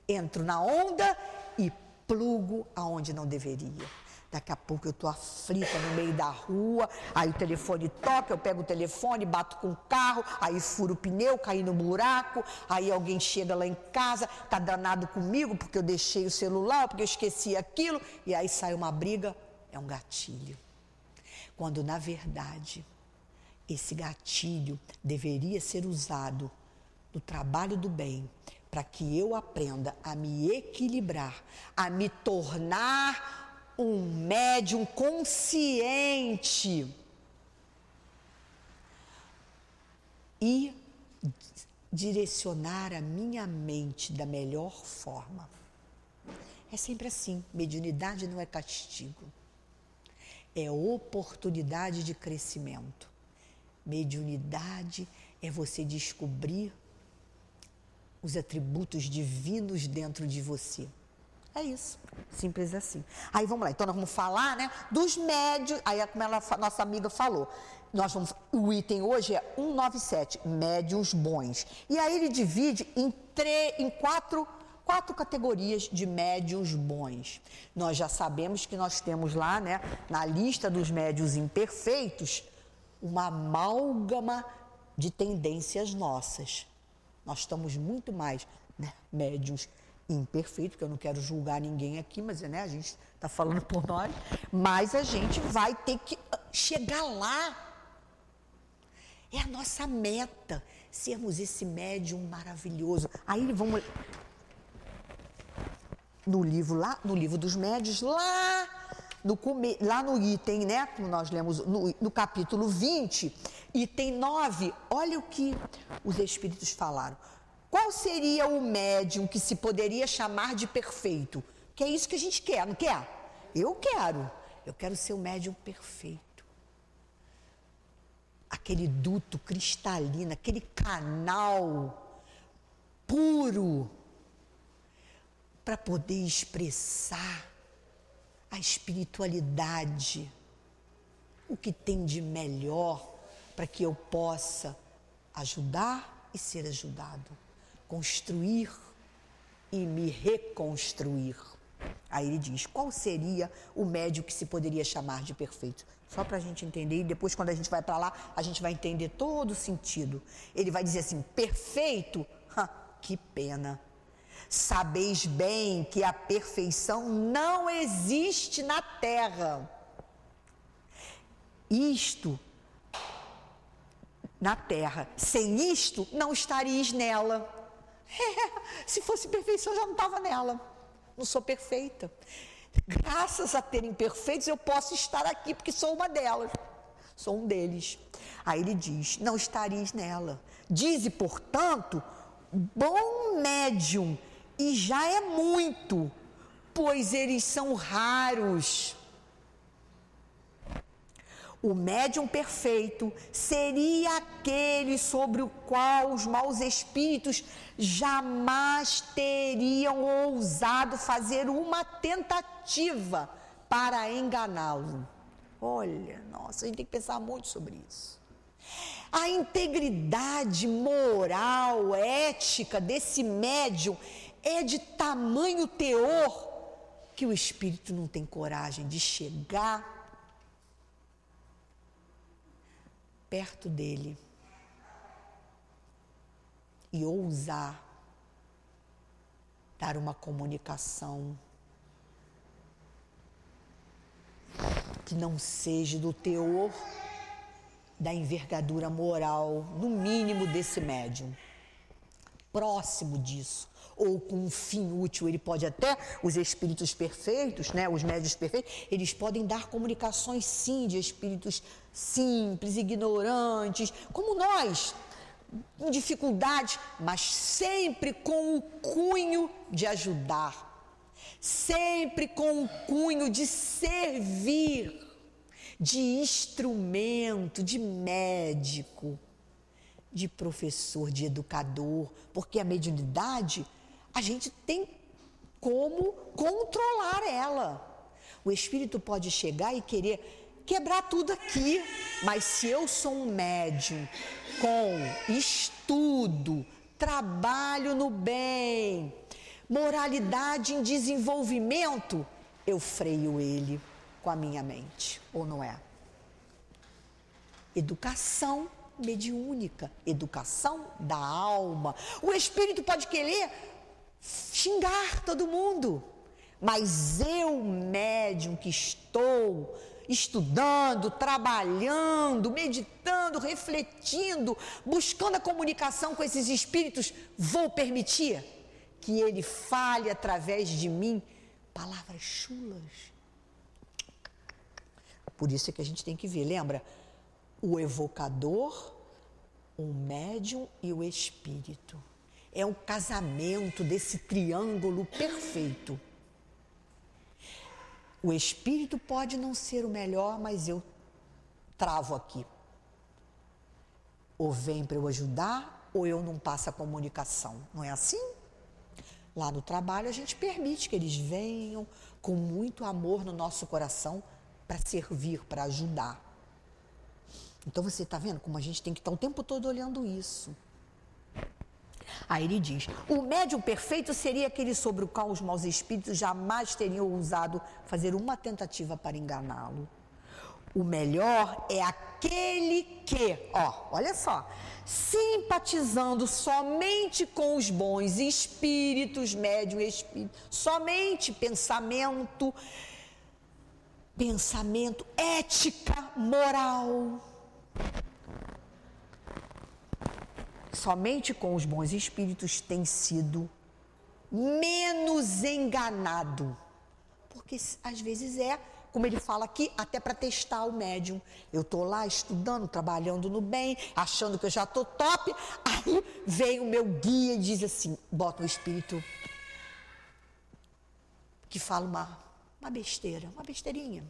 entro na onda e plugo aonde não deveria. Daqui a pouco eu estou aflita no meio da rua, aí o telefone toca, eu pego o telefone, bato com o carro, aí furo o pneu, caí no buraco, aí alguém chega lá em casa, tá danado comigo porque eu deixei o celular, porque eu esqueci aquilo, e aí sai uma briga, é um gatilho. Quando na verdade esse gatilho deveria ser usado no trabalho do bem, para que eu aprenda a me equilibrar, a me tornar um médium consciente e direcionar a minha mente da melhor forma. É sempre assim: mediunidade não é castigo, é oportunidade de crescimento. Mediunidade é você descobrir os atributos divinos dentro de você. É isso, simples assim. Aí vamos lá, então nós vamos falar, né, dos médios, aí é como ela, nossa amiga falou, nós vamos, o item hoje é 197, médios bons. E aí ele divide em, tre, em quatro, quatro categorias de médios bons. Nós já sabemos que nós temos lá, né, na lista dos médios imperfeitos, uma amálgama de tendências nossas. Nós estamos muito mais né, médios imperfeito, porque eu não quero julgar ninguém aqui, mas né, a gente está falando por nós, mas a gente vai ter que ah, chegar lá. É a nossa meta, sermos esse médium maravilhoso. Aí vamos no livro lá, no livro dos médios, lá no, lá no item, né, como nós lemos no, no capítulo 20, item 9, olha o que os espíritos falaram. Qual seria o médium que se poderia chamar de perfeito? Que é isso que a gente quer, não quer? Eu quero. Eu quero ser o médium perfeito. Aquele duto cristalino, aquele canal puro para poder expressar a espiritualidade, o que tem de melhor para que eu possa ajudar e ser ajudado construir e me reconstruir. Aí ele diz: qual seria o médio que se poderia chamar de perfeito? Só para a gente entender, e depois, quando a gente vai para lá, a gente vai entender todo o sentido. Ele vai dizer assim: perfeito? Ha, que pena. Sabeis bem que a perfeição não existe na terra. Isto na terra. Sem isto, não estareis nela. É, se fosse perfeição, eu já não estava nela. Não sou perfeita. Graças a terem perfeitos, eu posso estar aqui, porque sou uma delas. Sou um deles. Aí ele diz: Não estareis nela. Dize, portanto, bom médium, e já é muito, pois eles são raros. O médium perfeito seria aquele sobre o qual os maus espíritos jamais teriam ousado fazer uma tentativa para enganá-lo. Olha, nossa, a gente tem que pensar muito sobre isso. A integridade moral, ética desse médium é de tamanho teor que o espírito não tem coragem de chegar perto dele e ousar dar uma comunicação que não seja do teor da envergadura moral, no mínimo desse médium, próximo disso, ou com um fim útil. Ele pode até, os espíritos perfeitos, né, os médios perfeitos, eles podem dar comunicações sim de espíritos simples, ignorantes, como nós, em dificuldades, mas sempre com o cunho de ajudar, sempre com o cunho de servir, de instrumento, de médico, de professor, de educador, porque a mediunidade a gente tem como controlar ela. O espírito pode chegar e querer quebrar tudo aqui, mas se eu sou um médium com estudo, trabalho no bem, moralidade em desenvolvimento, eu freio ele com a minha mente, ou não é? Educação mediúnica, educação da alma. O espírito pode querer xingar todo mundo, mas eu, médium que estou estudando, trabalhando, meditando, refletindo, buscando a comunicação com esses espíritos, vou permitir que ele fale através de mim palavras chulas. Por isso é que a gente tem que ver, lembra? O evocador, o médium e o espírito. É um casamento desse triângulo perfeito. O espírito pode não ser o melhor, mas eu travo aqui. Ou vem para eu ajudar, ou eu não passo a comunicação. Não é assim? Lá no trabalho a gente permite que eles venham com muito amor no nosso coração para servir, para ajudar. Então você está vendo como a gente tem que estar tá o tempo todo olhando isso. Aí ele diz: o médium perfeito seria aquele sobre o qual os maus espíritos jamais teriam ousado fazer uma tentativa para enganá-lo. O melhor é aquele que, ó, olha só, simpatizando somente com os bons espíritos, médium espírito, somente pensamento, pensamento, ética, moral somente com os bons espíritos tem sido menos enganado. Porque às vezes é, como ele fala aqui, até para testar o médium. Eu estou lá estudando, trabalhando no bem, achando que eu já estou top. Aí vem o meu guia e diz assim: bota o espírito que fala uma, uma besteira, uma besteirinha.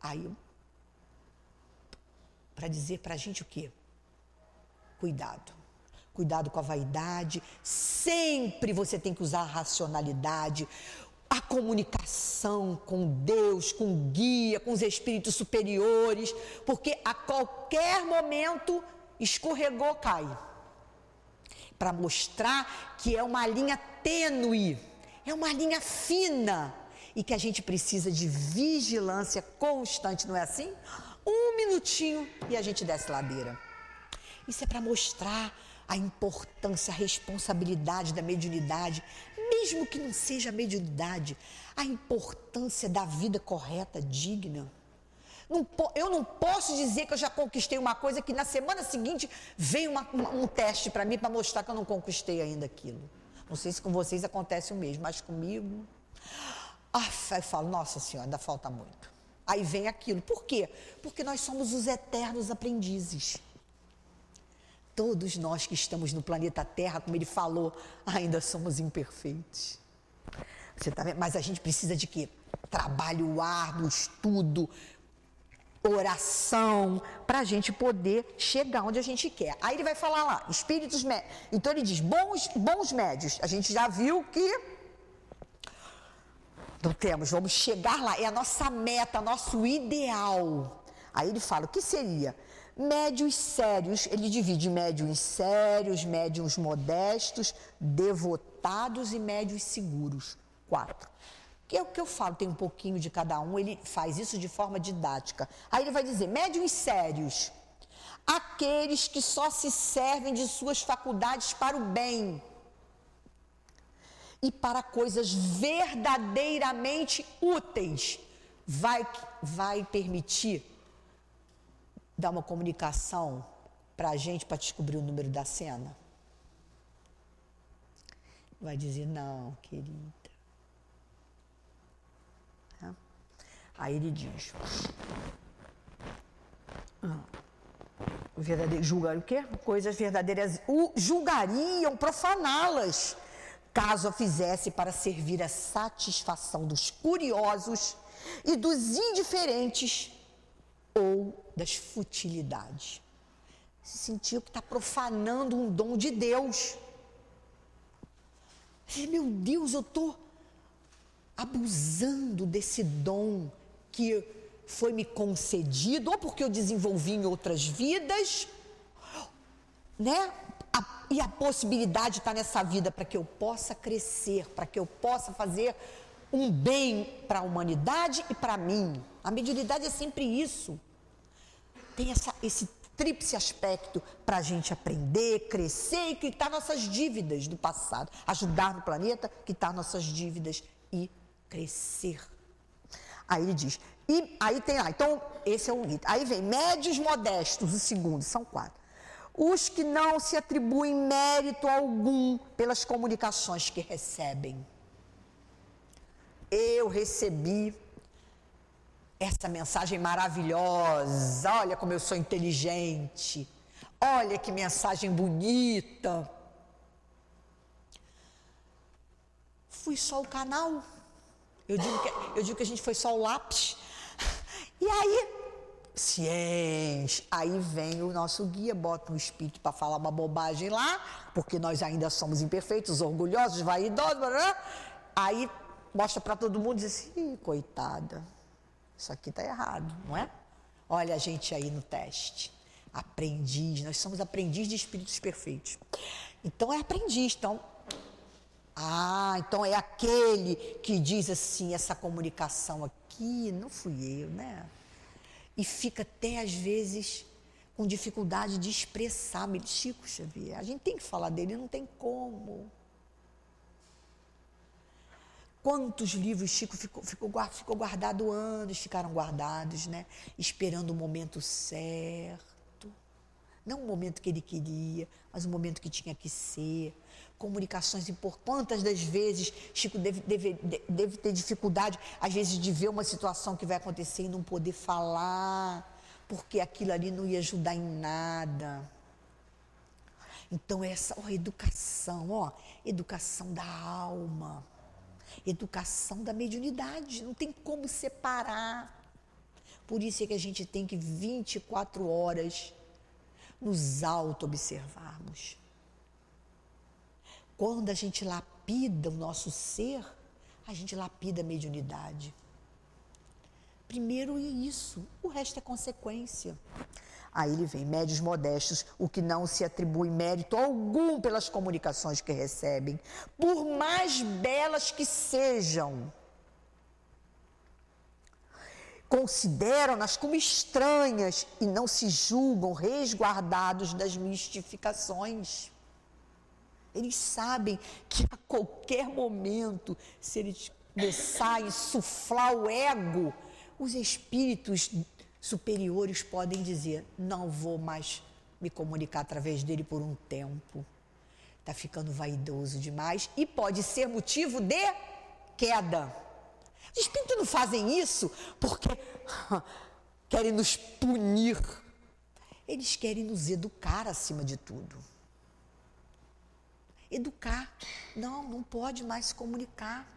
Aí, para dizer para a gente o quê? Cuidado cuidado com a vaidade, sempre você tem que usar a racionalidade, a comunicação com Deus, com guia, com os espíritos superiores, porque a qualquer momento escorregou, cai. Para mostrar que é uma linha tênue, é uma linha fina e que a gente precisa de vigilância constante, não é assim? Um minutinho e a gente desce ladeira. Isso é para mostrar a importância, a responsabilidade da mediunidade, mesmo que não seja mediunidade, a importância da vida correta, digna. Não, eu não posso dizer que eu já conquistei uma coisa que na semana seguinte veio uma, um teste para mim para mostrar que eu não conquistei ainda aquilo. Não sei se com vocês acontece o mesmo, mas comigo. Ah, eu falo, nossa senhora, ainda falta muito. Aí vem aquilo. Por quê? Porque nós somos os eternos aprendizes. Todos nós que estamos no planeta Terra, como ele falou, ainda somos imperfeitos. Você tá vendo? Mas a gente precisa de quê? Trabalho árduo, estudo, oração, para a gente poder chegar onde a gente quer. Aí ele vai falar lá, espíritos médios. Então ele diz, bons, bons médios. A gente já viu que não temos, vamos chegar lá. É a nossa meta, nosso ideal. Aí ele fala, o que seria? Médios sérios, ele divide médios sérios, médios modestos, devotados e médios seguros. Quatro. Que é o que eu falo, tem um pouquinho de cada um, ele faz isso de forma didática. Aí ele vai dizer: médios sérios, aqueles que só se servem de suas faculdades para o bem e para coisas verdadeiramente úteis, vai, vai permitir dar uma comunicação para a gente para descobrir o número da cena? Vai dizer, não, querida. É. Aí ele diz. Ah, verdadeiro, julgar o quê? Coisas verdadeiras. O, julgariam profaná-las, caso a fizesse para servir a satisfação dos curiosos e dos indiferentes ou das futilidades. Se sentiu que está profanando um dom de Deus. Meu Deus, eu estou abusando desse dom que foi me concedido, ou porque eu desenvolvi em outras vidas, né? e a possibilidade está nessa vida para que eu possa crescer, para que eu possa fazer um bem para a humanidade e para mim. A mediunidade é sempre isso. Tem essa, esse tríplice aspecto para a gente aprender, crescer e quitar nossas dívidas do passado, ajudar no planeta, quitar nossas dívidas e crescer. Aí ele diz, e aí tem lá, então esse é o item. Aí vem médios modestos, o segundo, são quatro. Os que não se atribuem mérito algum pelas comunicações que recebem. Eu recebi essa mensagem maravilhosa. Olha como eu sou inteligente. Olha que mensagem bonita. Fui só o canal. Eu digo que, eu digo que a gente foi só o lápis. E aí, ciência. Aí vem o nosso guia, bota um espírito para falar uma bobagem lá, porque nós ainda somos imperfeitos, orgulhosos, vaidosos. Aí mostra para todo mundo e diz assim: coitada, isso aqui está errado, não é? Olha a gente aí no teste. Aprendiz, nós somos aprendiz de espíritos perfeitos. Então é aprendiz, então. Ah, então é aquele que diz assim, essa comunicação aqui, não fui eu, né? E fica até às vezes com dificuldade de expressar. Chico Xavier, a gente tem que falar dele, não tem como. Quantos livros Chico ficou, ficou, ficou guardado anos, ficaram guardados, né? Esperando o momento certo. Não o momento que ele queria, mas o momento que tinha que ser. Comunicações importantes. Quantas das vezes Chico deve, deve, deve ter dificuldade, às vezes, de ver uma situação que vai acontecer e não poder falar, porque aquilo ali não ia ajudar em nada. Então, essa ó, educação, ó, educação da alma educação da mediunidade, não tem como separar. Por isso é que a gente tem que 24 horas nos auto-observarmos. Quando a gente lapida o nosso ser, a gente lapida a mediunidade. Primeiro é isso, o resto é consequência. Aí ele vem, médios modestos, o que não se atribui mérito algum pelas comunicações que recebem, por mais belas que sejam. Consideram-nas como estranhas e não se julgam resguardados das mistificações. Eles sabem que a qualquer momento, se eles começarem a insuflar o ego, os espíritos superiores podem dizer: não vou mais me comunicar através dele por um tempo. Está ficando vaidoso demais e pode ser motivo de queda. Os espíritos não fazem isso porque (laughs) querem nos punir. Eles querem nos educar acima de tudo. Educar. Não, não pode mais se comunicar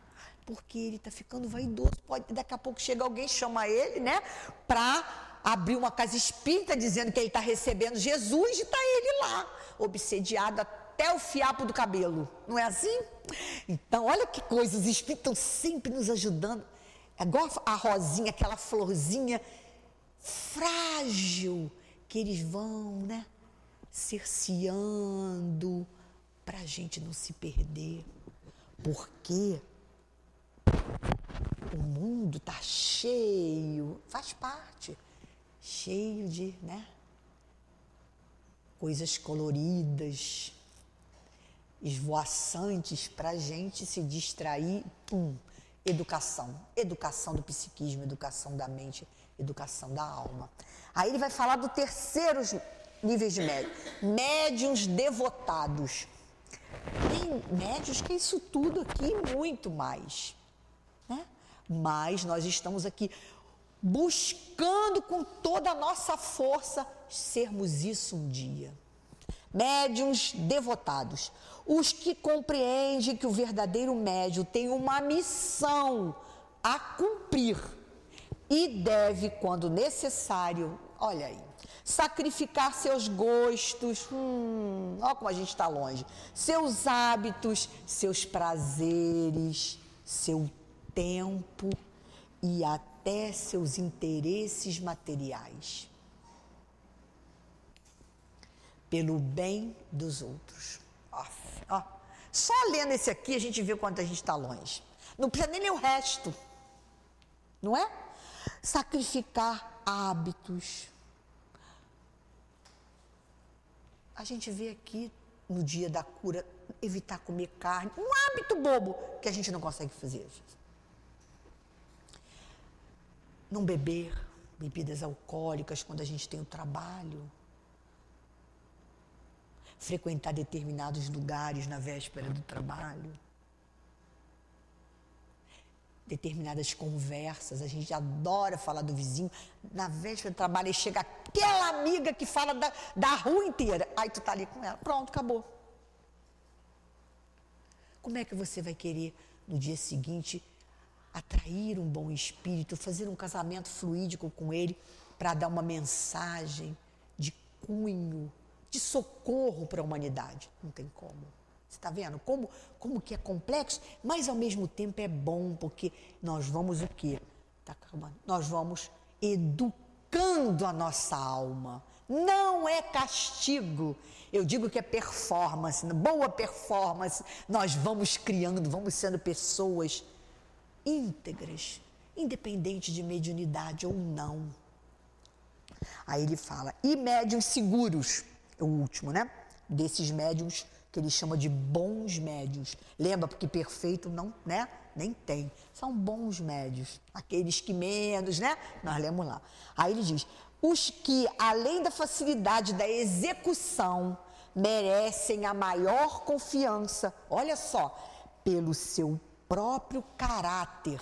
porque ele está ficando vaidoso. Pode, daqui a pouco chega alguém, chama ele, né? Para abrir uma casa espírita dizendo que ele está recebendo Jesus e está ele lá, obsediado até o fiapo do cabelo. Não é assim? Então, olha que coisa, os espíritos estão sempre nos ajudando. É igual a rosinha, aquela florzinha frágil que eles vão, né? Cerceando para a gente não se perder. Porque o mundo está cheio, faz parte, cheio de, né? Coisas coloridas, esvoaçantes para a gente se distrair. Pum, educação. Educação do psiquismo, educação da mente, educação da alma. Aí ele vai falar do terceiro níveis de médium. Médiuns devotados. Tem médios que é isso tudo aqui e muito mais. Mas nós estamos aqui buscando com toda a nossa força sermos isso um dia. Médiuns devotados, os que compreendem que o verdadeiro médium tem uma missão a cumprir e deve, quando necessário, olha aí, sacrificar seus gostos, hum, olha como a gente está longe, seus hábitos, seus prazeres, seu tempo e até seus interesses materiais. pelo bem dos outros. Ó, ó. Só lendo esse aqui a gente vê quanto a gente está longe. Não precisa nem ler o resto. Não é? Sacrificar hábitos. A gente vê aqui no dia da cura evitar comer carne. Um hábito bobo que a gente não consegue fazer. Não beber bebidas alcoólicas quando a gente tem o trabalho. Frequentar determinados lugares na véspera do trabalho. Determinadas conversas, a gente adora falar do vizinho. Na véspera do trabalho, aí chega aquela amiga que fala da, da rua inteira. Aí tu tá ali com ela. Pronto, acabou. Como é que você vai querer no dia seguinte atrair um bom espírito, fazer um casamento fluídico com ele para dar uma mensagem de cunho, de socorro para a humanidade. Não tem como. Você está vendo como, como que é complexo, mas ao mesmo tempo é bom, porque nós vamos o quê? Tá. Nós vamos educando a nossa alma. Não é castigo. Eu digo que é performance, boa performance. Nós vamos criando, vamos sendo pessoas íntegras, independente de mediunidade ou não. Aí ele fala, e médiums seguros, é o último, né? Desses médiums que ele chama de bons médios. Lembra, porque perfeito não, né? Nem tem. São bons médios. Aqueles que menos, né? Nós lemos lá. Aí ele diz: os que, além da facilidade da execução, merecem a maior confiança. Olha só, pelo seu próprio caráter.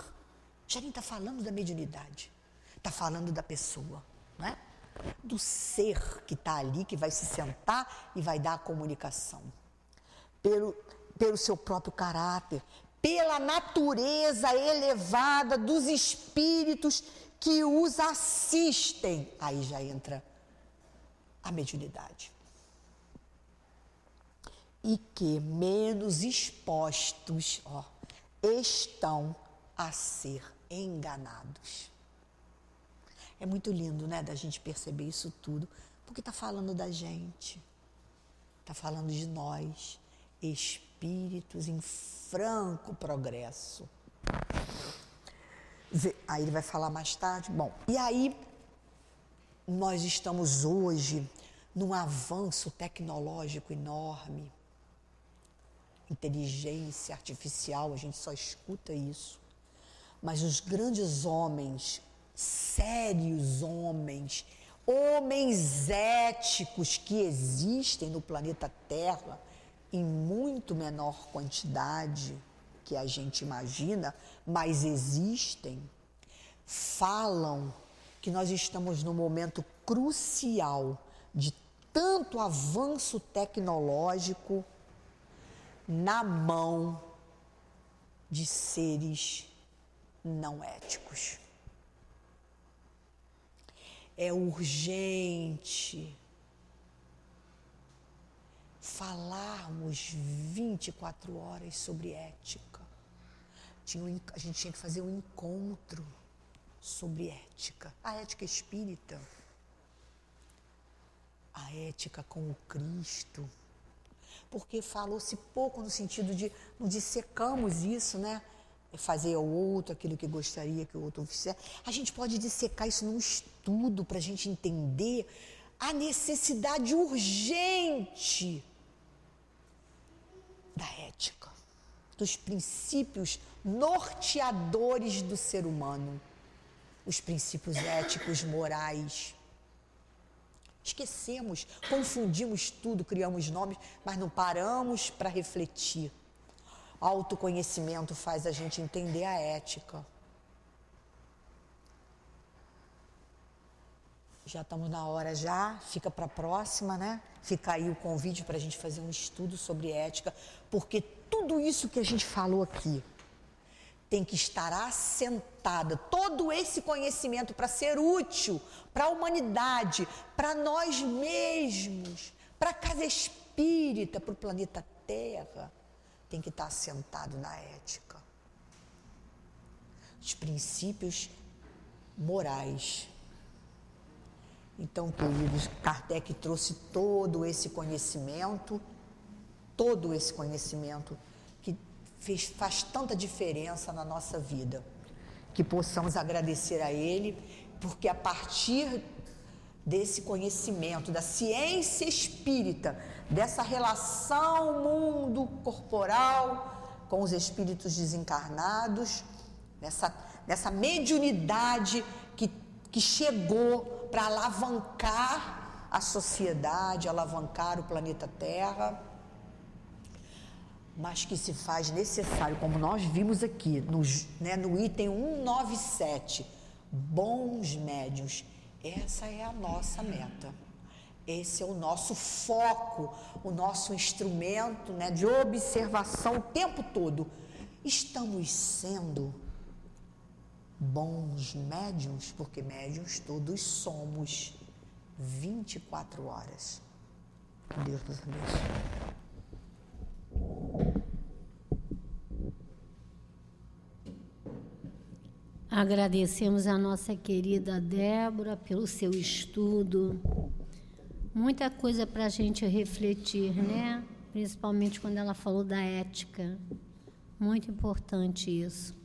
Já nem está falando da mediunidade, está falando da pessoa, né? do ser que está ali, que vai se sentar e vai dar a comunicação. Pelo, pelo seu próprio caráter, pela natureza elevada dos espíritos que os assistem. Aí já entra a mediunidade. E que menos expostos, ó, estão a ser enganados. É muito lindo, né, da gente perceber isso tudo, porque está falando da gente, está falando de nós, espíritos em franco progresso. Aí ele vai falar mais tarde. Bom, e aí nós estamos hoje num avanço tecnológico enorme inteligência artificial, a gente só escuta isso. Mas os grandes homens, sérios homens, homens éticos que existem no planeta Terra em muito menor quantidade que a gente imagina, mas existem, falam que nós estamos num momento crucial de tanto avanço tecnológico na mão de seres não éticos. É urgente falarmos 24 horas sobre ética. a gente tinha que fazer um encontro sobre ética. A ética espírita, a ética com o Cristo porque falou-se pouco no sentido de não dissecamos isso, né? É fazer ao outro aquilo que gostaria que o outro fizesse. A gente pode dissecar isso num estudo para a gente entender a necessidade urgente da ética, dos princípios norteadores do ser humano, os princípios éticos, morais Esquecemos, confundimos tudo, criamos nomes, mas não paramos para refletir. Autoconhecimento faz a gente entender a ética. Já estamos na hora já, fica para a próxima, né? Fica aí o convite para a gente fazer um estudo sobre ética, porque tudo isso que a gente falou aqui, tem que estar assentada todo esse conhecimento para ser útil para a humanidade, para nós mesmos, para a casa espírita, para o planeta Terra, tem que estar assentado na ética. Os princípios morais Então, queridos, Kardec trouxe todo esse conhecimento, todo esse conhecimento fez, faz tanta diferença na nossa vida. Que possamos agradecer a Ele, porque a partir desse conhecimento, da ciência espírita, dessa relação mundo corporal com os espíritos desencarnados, nessa, nessa mediunidade que, que chegou para alavancar a sociedade, alavancar o planeta Terra, mas que se faz necessário, como nós vimos aqui no, né, no item 197, bons médios. Essa é a nossa meta. Esse é o nosso foco, o nosso instrumento né, de observação o tempo todo. Estamos sendo bons médiums, porque médiums todos somos 24 horas. Deus nos abençoe. Agradecemos a nossa querida Débora pelo seu estudo. Muita coisa para a gente refletir, né? Principalmente quando ela falou da ética. Muito importante isso.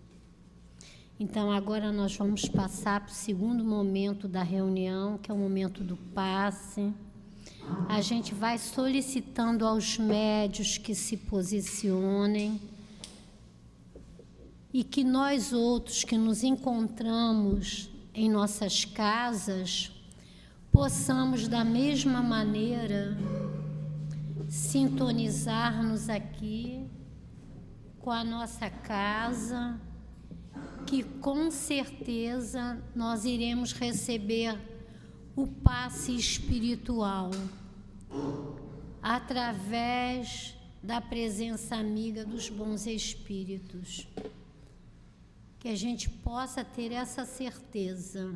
Então, agora nós vamos passar para o segundo momento da reunião, que é o momento do passe. A gente vai solicitando aos médios que se posicionem e que nós outros que nos encontramos em nossas casas possamos, da mesma maneira, sintonizar-nos aqui com a nossa casa que com certeza nós iremos receber o passe espiritual através da presença amiga dos bons espíritos. Que a gente possa ter essa certeza.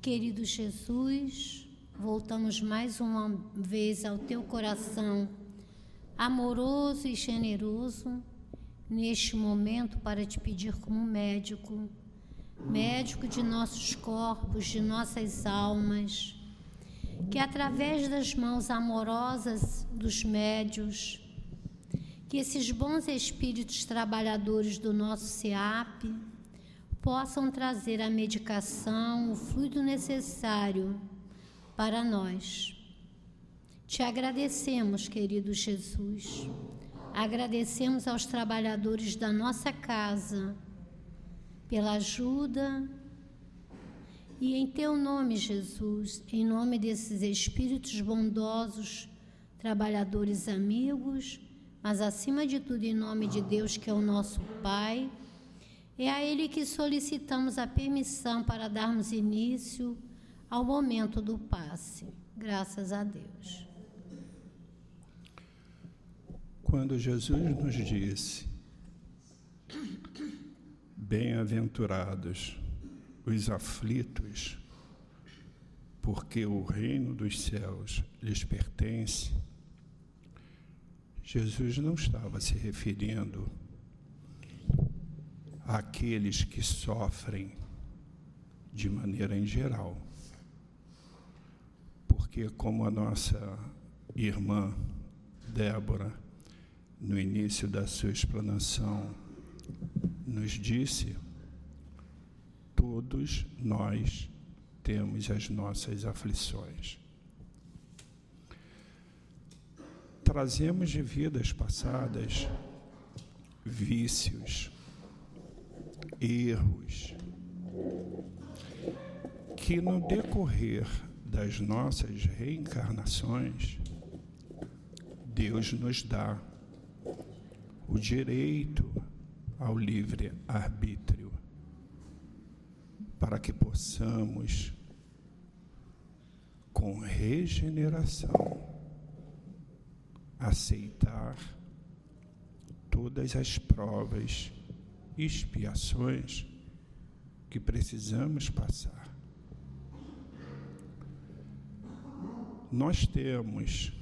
Querido Jesus, voltamos mais uma vez ao teu coração amoroso e generoso neste momento para te pedir como médico, médico de nossos corpos, de nossas almas, que através das mãos amorosas dos médios, que esses bons espíritos trabalhadores do nosso SEAP possam trazer a medicação, o fluido necessário para nós te agradecemos, querido Jesus. Agradecemos aos trabalhadores da nossa casa pela ajuda. E em teu nome, Jesus, em nome desses espíritos bondosos, trabalhadores amigos, mas acima de tudo em nome de Deus, que é o nosso Pai, é a Ele que solicitamos a permissão para darmos início ao momento do passe. Graças a Deus. Quando Jesus nos disse: Bem-aventurados os aflitos, porque o reino dos céus lhes pertence, Jesus não estava se referindo àqueles que sofrem de maneira em geral. Porque, como a nossa irmã Débora no início da sua explanação, nos disse: todos nós temos as nossas aflições. Trazemos de vidas passadas vícios, erros, que no decorrer das nossas reencarnações, Deus nos dá o direito ao livre arbítrio, para que possamos, com regeneração, aceitar todas as provas expiações que precisamos passar. Nós temos,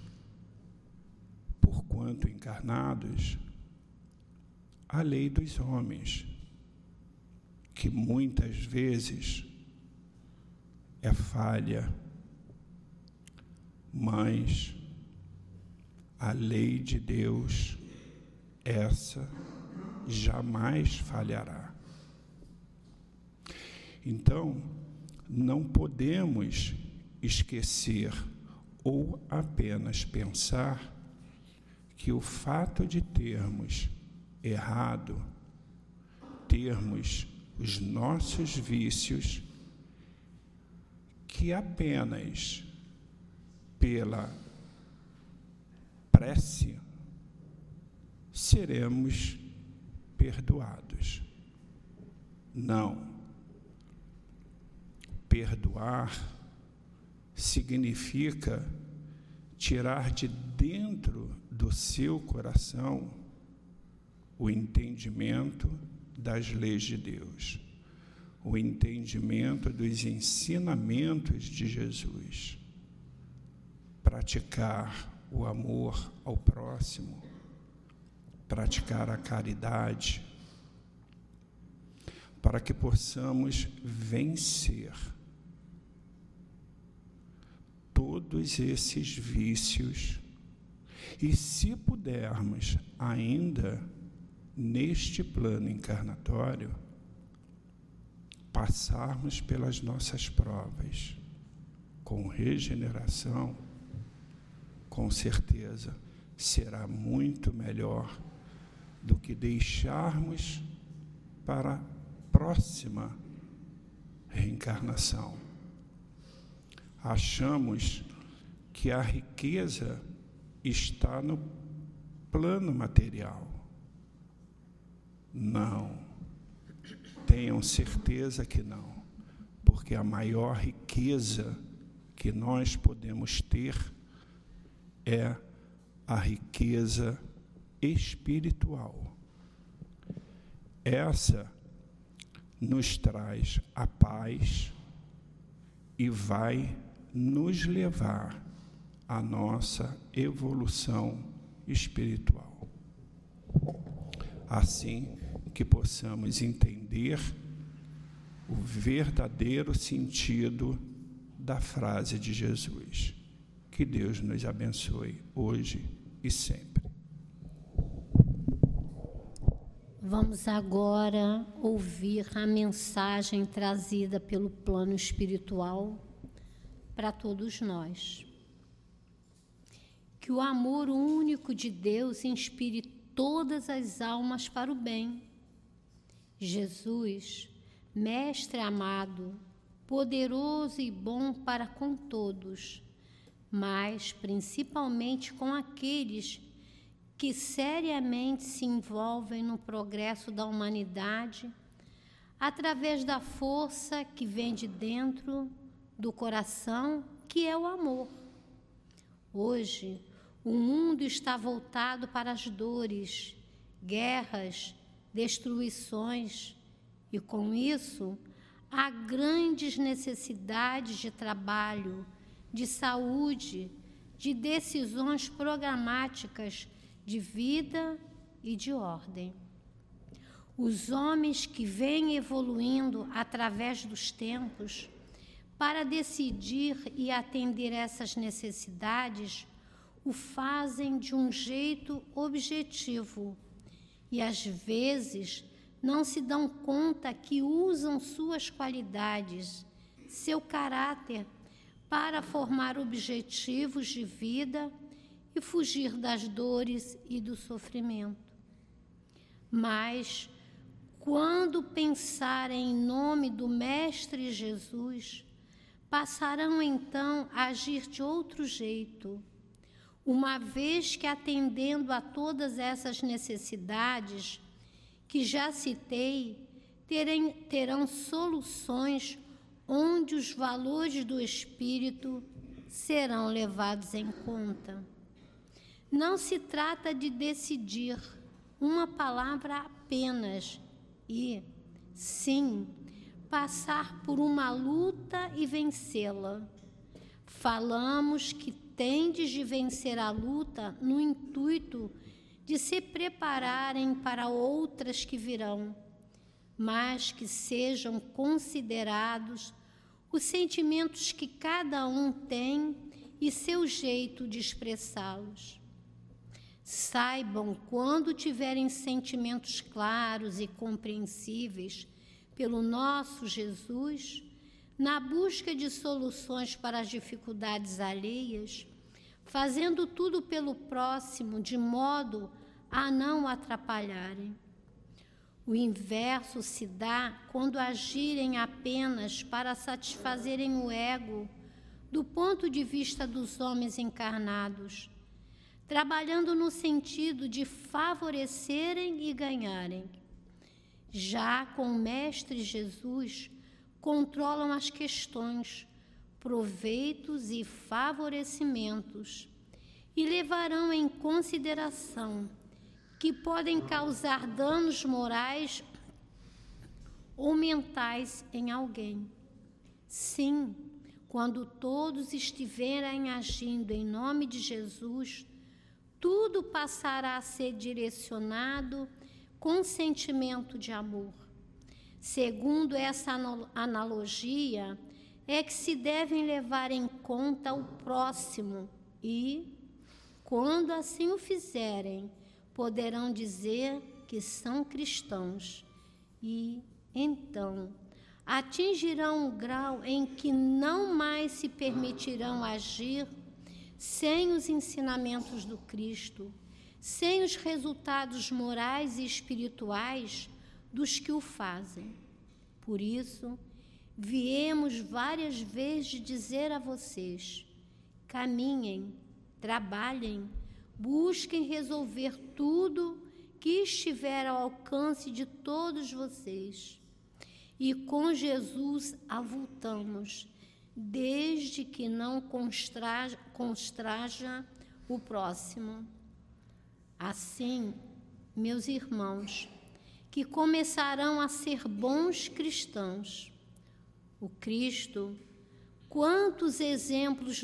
por quanto encarnados, a lei dos homens, que muitas vezes é falha, mas a lei de Deus, essa jamais falhará. Então, não podemos esquecer ou apenas pensar que o fato de termos errado, termos os nossos vícios, que apenas pela prece seremos perdoados. Não. Perdoar significa tirar de dentro do seu coração o entendimento das leis de Deus, o entendimento dos ensinamentos de Jesus, praticar o amor ao próximo, praticar a caridade, para que possamos vencer todos esses vícios e, se pudermos, ainda neste plano encarnatório, passarmos pelas nossas provas com regeneração com certeza será muito melhor do que deixarmos para a próxima reencarnação. Achamos que a riqueza está no plano material. Não. Tenham certeza que não, porque a maior riqueza que nós podemos ter é a riqueza espiritual. Essa nos traz a paz e vai nos levar à nossa evolução espiritual. Assim que possamos entender o verdadeiro sentido da frase de Jesus. Que Deus nos abençoe hoje e sempre. Vamos agora ouvir a mensagem trazida pelo plano espiritual para todos nós. Que o amor único de Deus inspire todas as almas para o bem. Jesus, Mestre amado, poderoso e bom para com todos, mas principalmente com aqueles que seriamente se envolvem no progresso da humanidade através da força que vem de dentro do coração, que é o amor. Hoje, o mundo está voltado para as dores, guerras, destruições, e com isso há grandes necessidades de trabalho de saúde, de decisões programáticas de vida e de ordem. Os homens que vêm evoluindo através dos tempos para decidir e atender essas necessidades o fazem de um jeito objetivo e às vezes não se dão conta que usam suas qualidades, seu caráter para formar objetivos de vida e fugir das dores e do sofrimento. Mas, quando pensarem em nome do Mestre Jesus, passarão então a agir de outro jeito, uma vez que, atendendo a todas essas necessidades que já citei, terem, terão soluções onde os valores do espírito serão levados em conta. Não se trata de decidir uma palavra apenas e, sim, passar por uma luta e vencê-la. Falamos que tendes de vencer a luta no intuito de se prepararem para outras que virão mas que sejam considerados os sentimentos que cada um tem e seu jeito de expressá-los. Saibam, quando tiverem sentimentos claros e compreensíveis pelo nosso Jesus, na busca de soluções para as dificuldades alheias, fazendo tudo pelo próximo de modo a não atrapalharem. O inverso se dá quando agirem apenas para satisfazerem o ego do ponto de vista dos homens encarnados, trabalhando no sentido de favorecerem e ganharem. Já com o Mestre Jesus, controlam as questões, proveitos e favorecimentos e levarão em consideração que podem causar danos morais ou mentais em alguém. Sim, quando todos estiverem agindo em nome de Jesus, tudo passará a ser direcionado com sentimento de amor. Segundo essa analogia, é que se devem levar em conta o próximo e, quando assim o fizerem, poderão dizer que são cristãos e, então, atingirão um grau em que não mais se permitirão agir sem os ensinamentos do Cristo, sem os resultados morais e espirituais dos que o fazem. Por isso, viemos várias vezes dizer a vocês: caminhem, trabalhem, busquem resolver tudo que estiver ao alcance de todos vocês. E com Jesus avultamos desde que não constraja, constraja o próximo. Assim, meus irmãos, que começarão a ser bons cristãos. O Cristo, quantos exemplos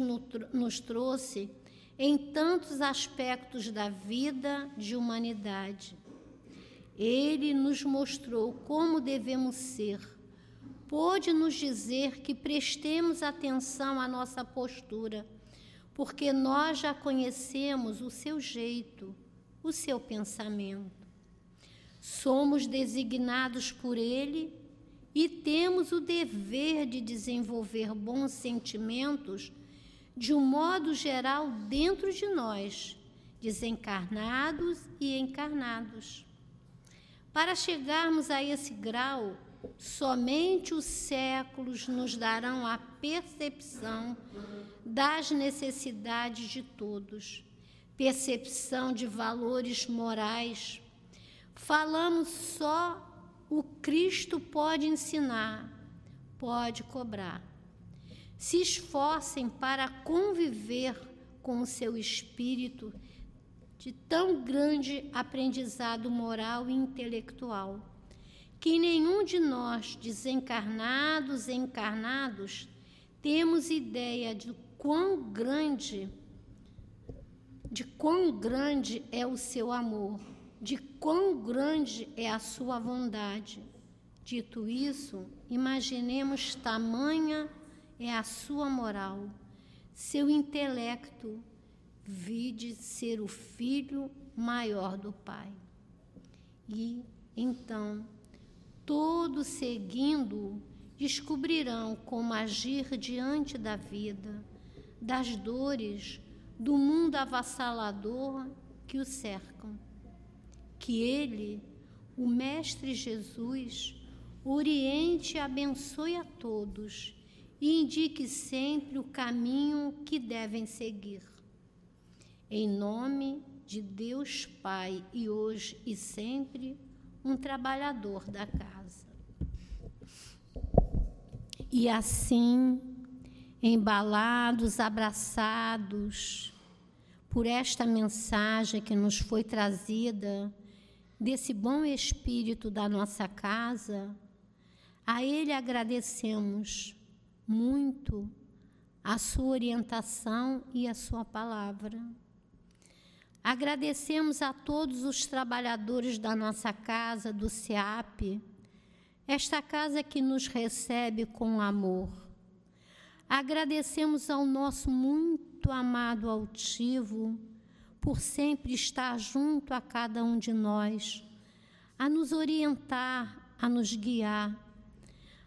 nos trouxe em tantos aspectos da vida de humanidade. Ele nos mostrou como devemos ser pôde nos dizer que prestemos atenção à nossa postura, porque nós já conhecemos o seu jeito, o seu pensamento. Somos designados por Ele e temos o dever de desenvolver bons sentimentos de um modo geral dentro de nós, desencarnados e encarnados. Para chegarmos a esse grau, Somente os séculos nos darão a percepção das necessidades de todos, percepção de valores morais. Falamos só o Cristo pode ensinar, pode cobrar. Se esforcem para conviver com o seu espírito de tão grande aprendizado moral e intelectual que nenhum de nós, desencarnados e encarnados, temos ideia de quão grande, de quão grande é o seu amor, de quão grande é a sua bondade. Dito isso, imaginemos tamanha é a sua moral, seu intelecto, vide ser o filho maior do Pai. E então todos seguindo descobrirão como agir diante da vida, das dores, do mundo avassalador que o cercam. Que Ele, o Mestre Jesus, oriente e abençoe a todos e indique sempre o caminho que devem seguir. Em nome de Deus Pai, e hoje e sempre, um trabalhador da casa. E assim, embalados, abraçados por esta mensagem que nos foi trazida desse bom espírito da nossa casa, a ele agradecemos muito a sua orientação e a sua palavra. Agradecemos a todos os trabalhadores da nossa casa, do SEAP, esta casa que nos recebe com amor. Agradecemos ao nosso muito amado altivo por sempre estar junto a cada um de nós, a nos orientar, a nos guiar.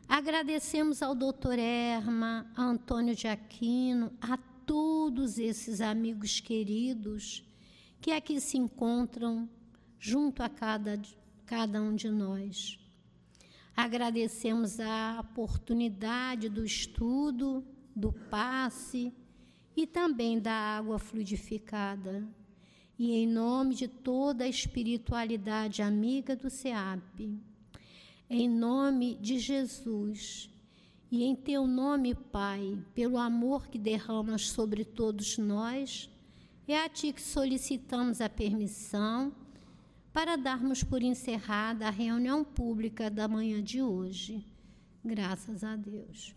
Agradecemos ao doutor Erma, a Antônio de Aquino, a todos esses amigos queridos que aqui se encontram junto a cada, cada um de nós. Agradecemos a oportunidade do estudo, do passe e também da água fluidificada. E em nome de toda a espiritualidade amiga do SEAP, em nome de Jesus e em teu nome, Pai, pelo amor que derramas sobre todos nós, é a ti que solicitamos a permissão para darmos por encerrada a reunião pública da manhã de hoje. Graças a Deus.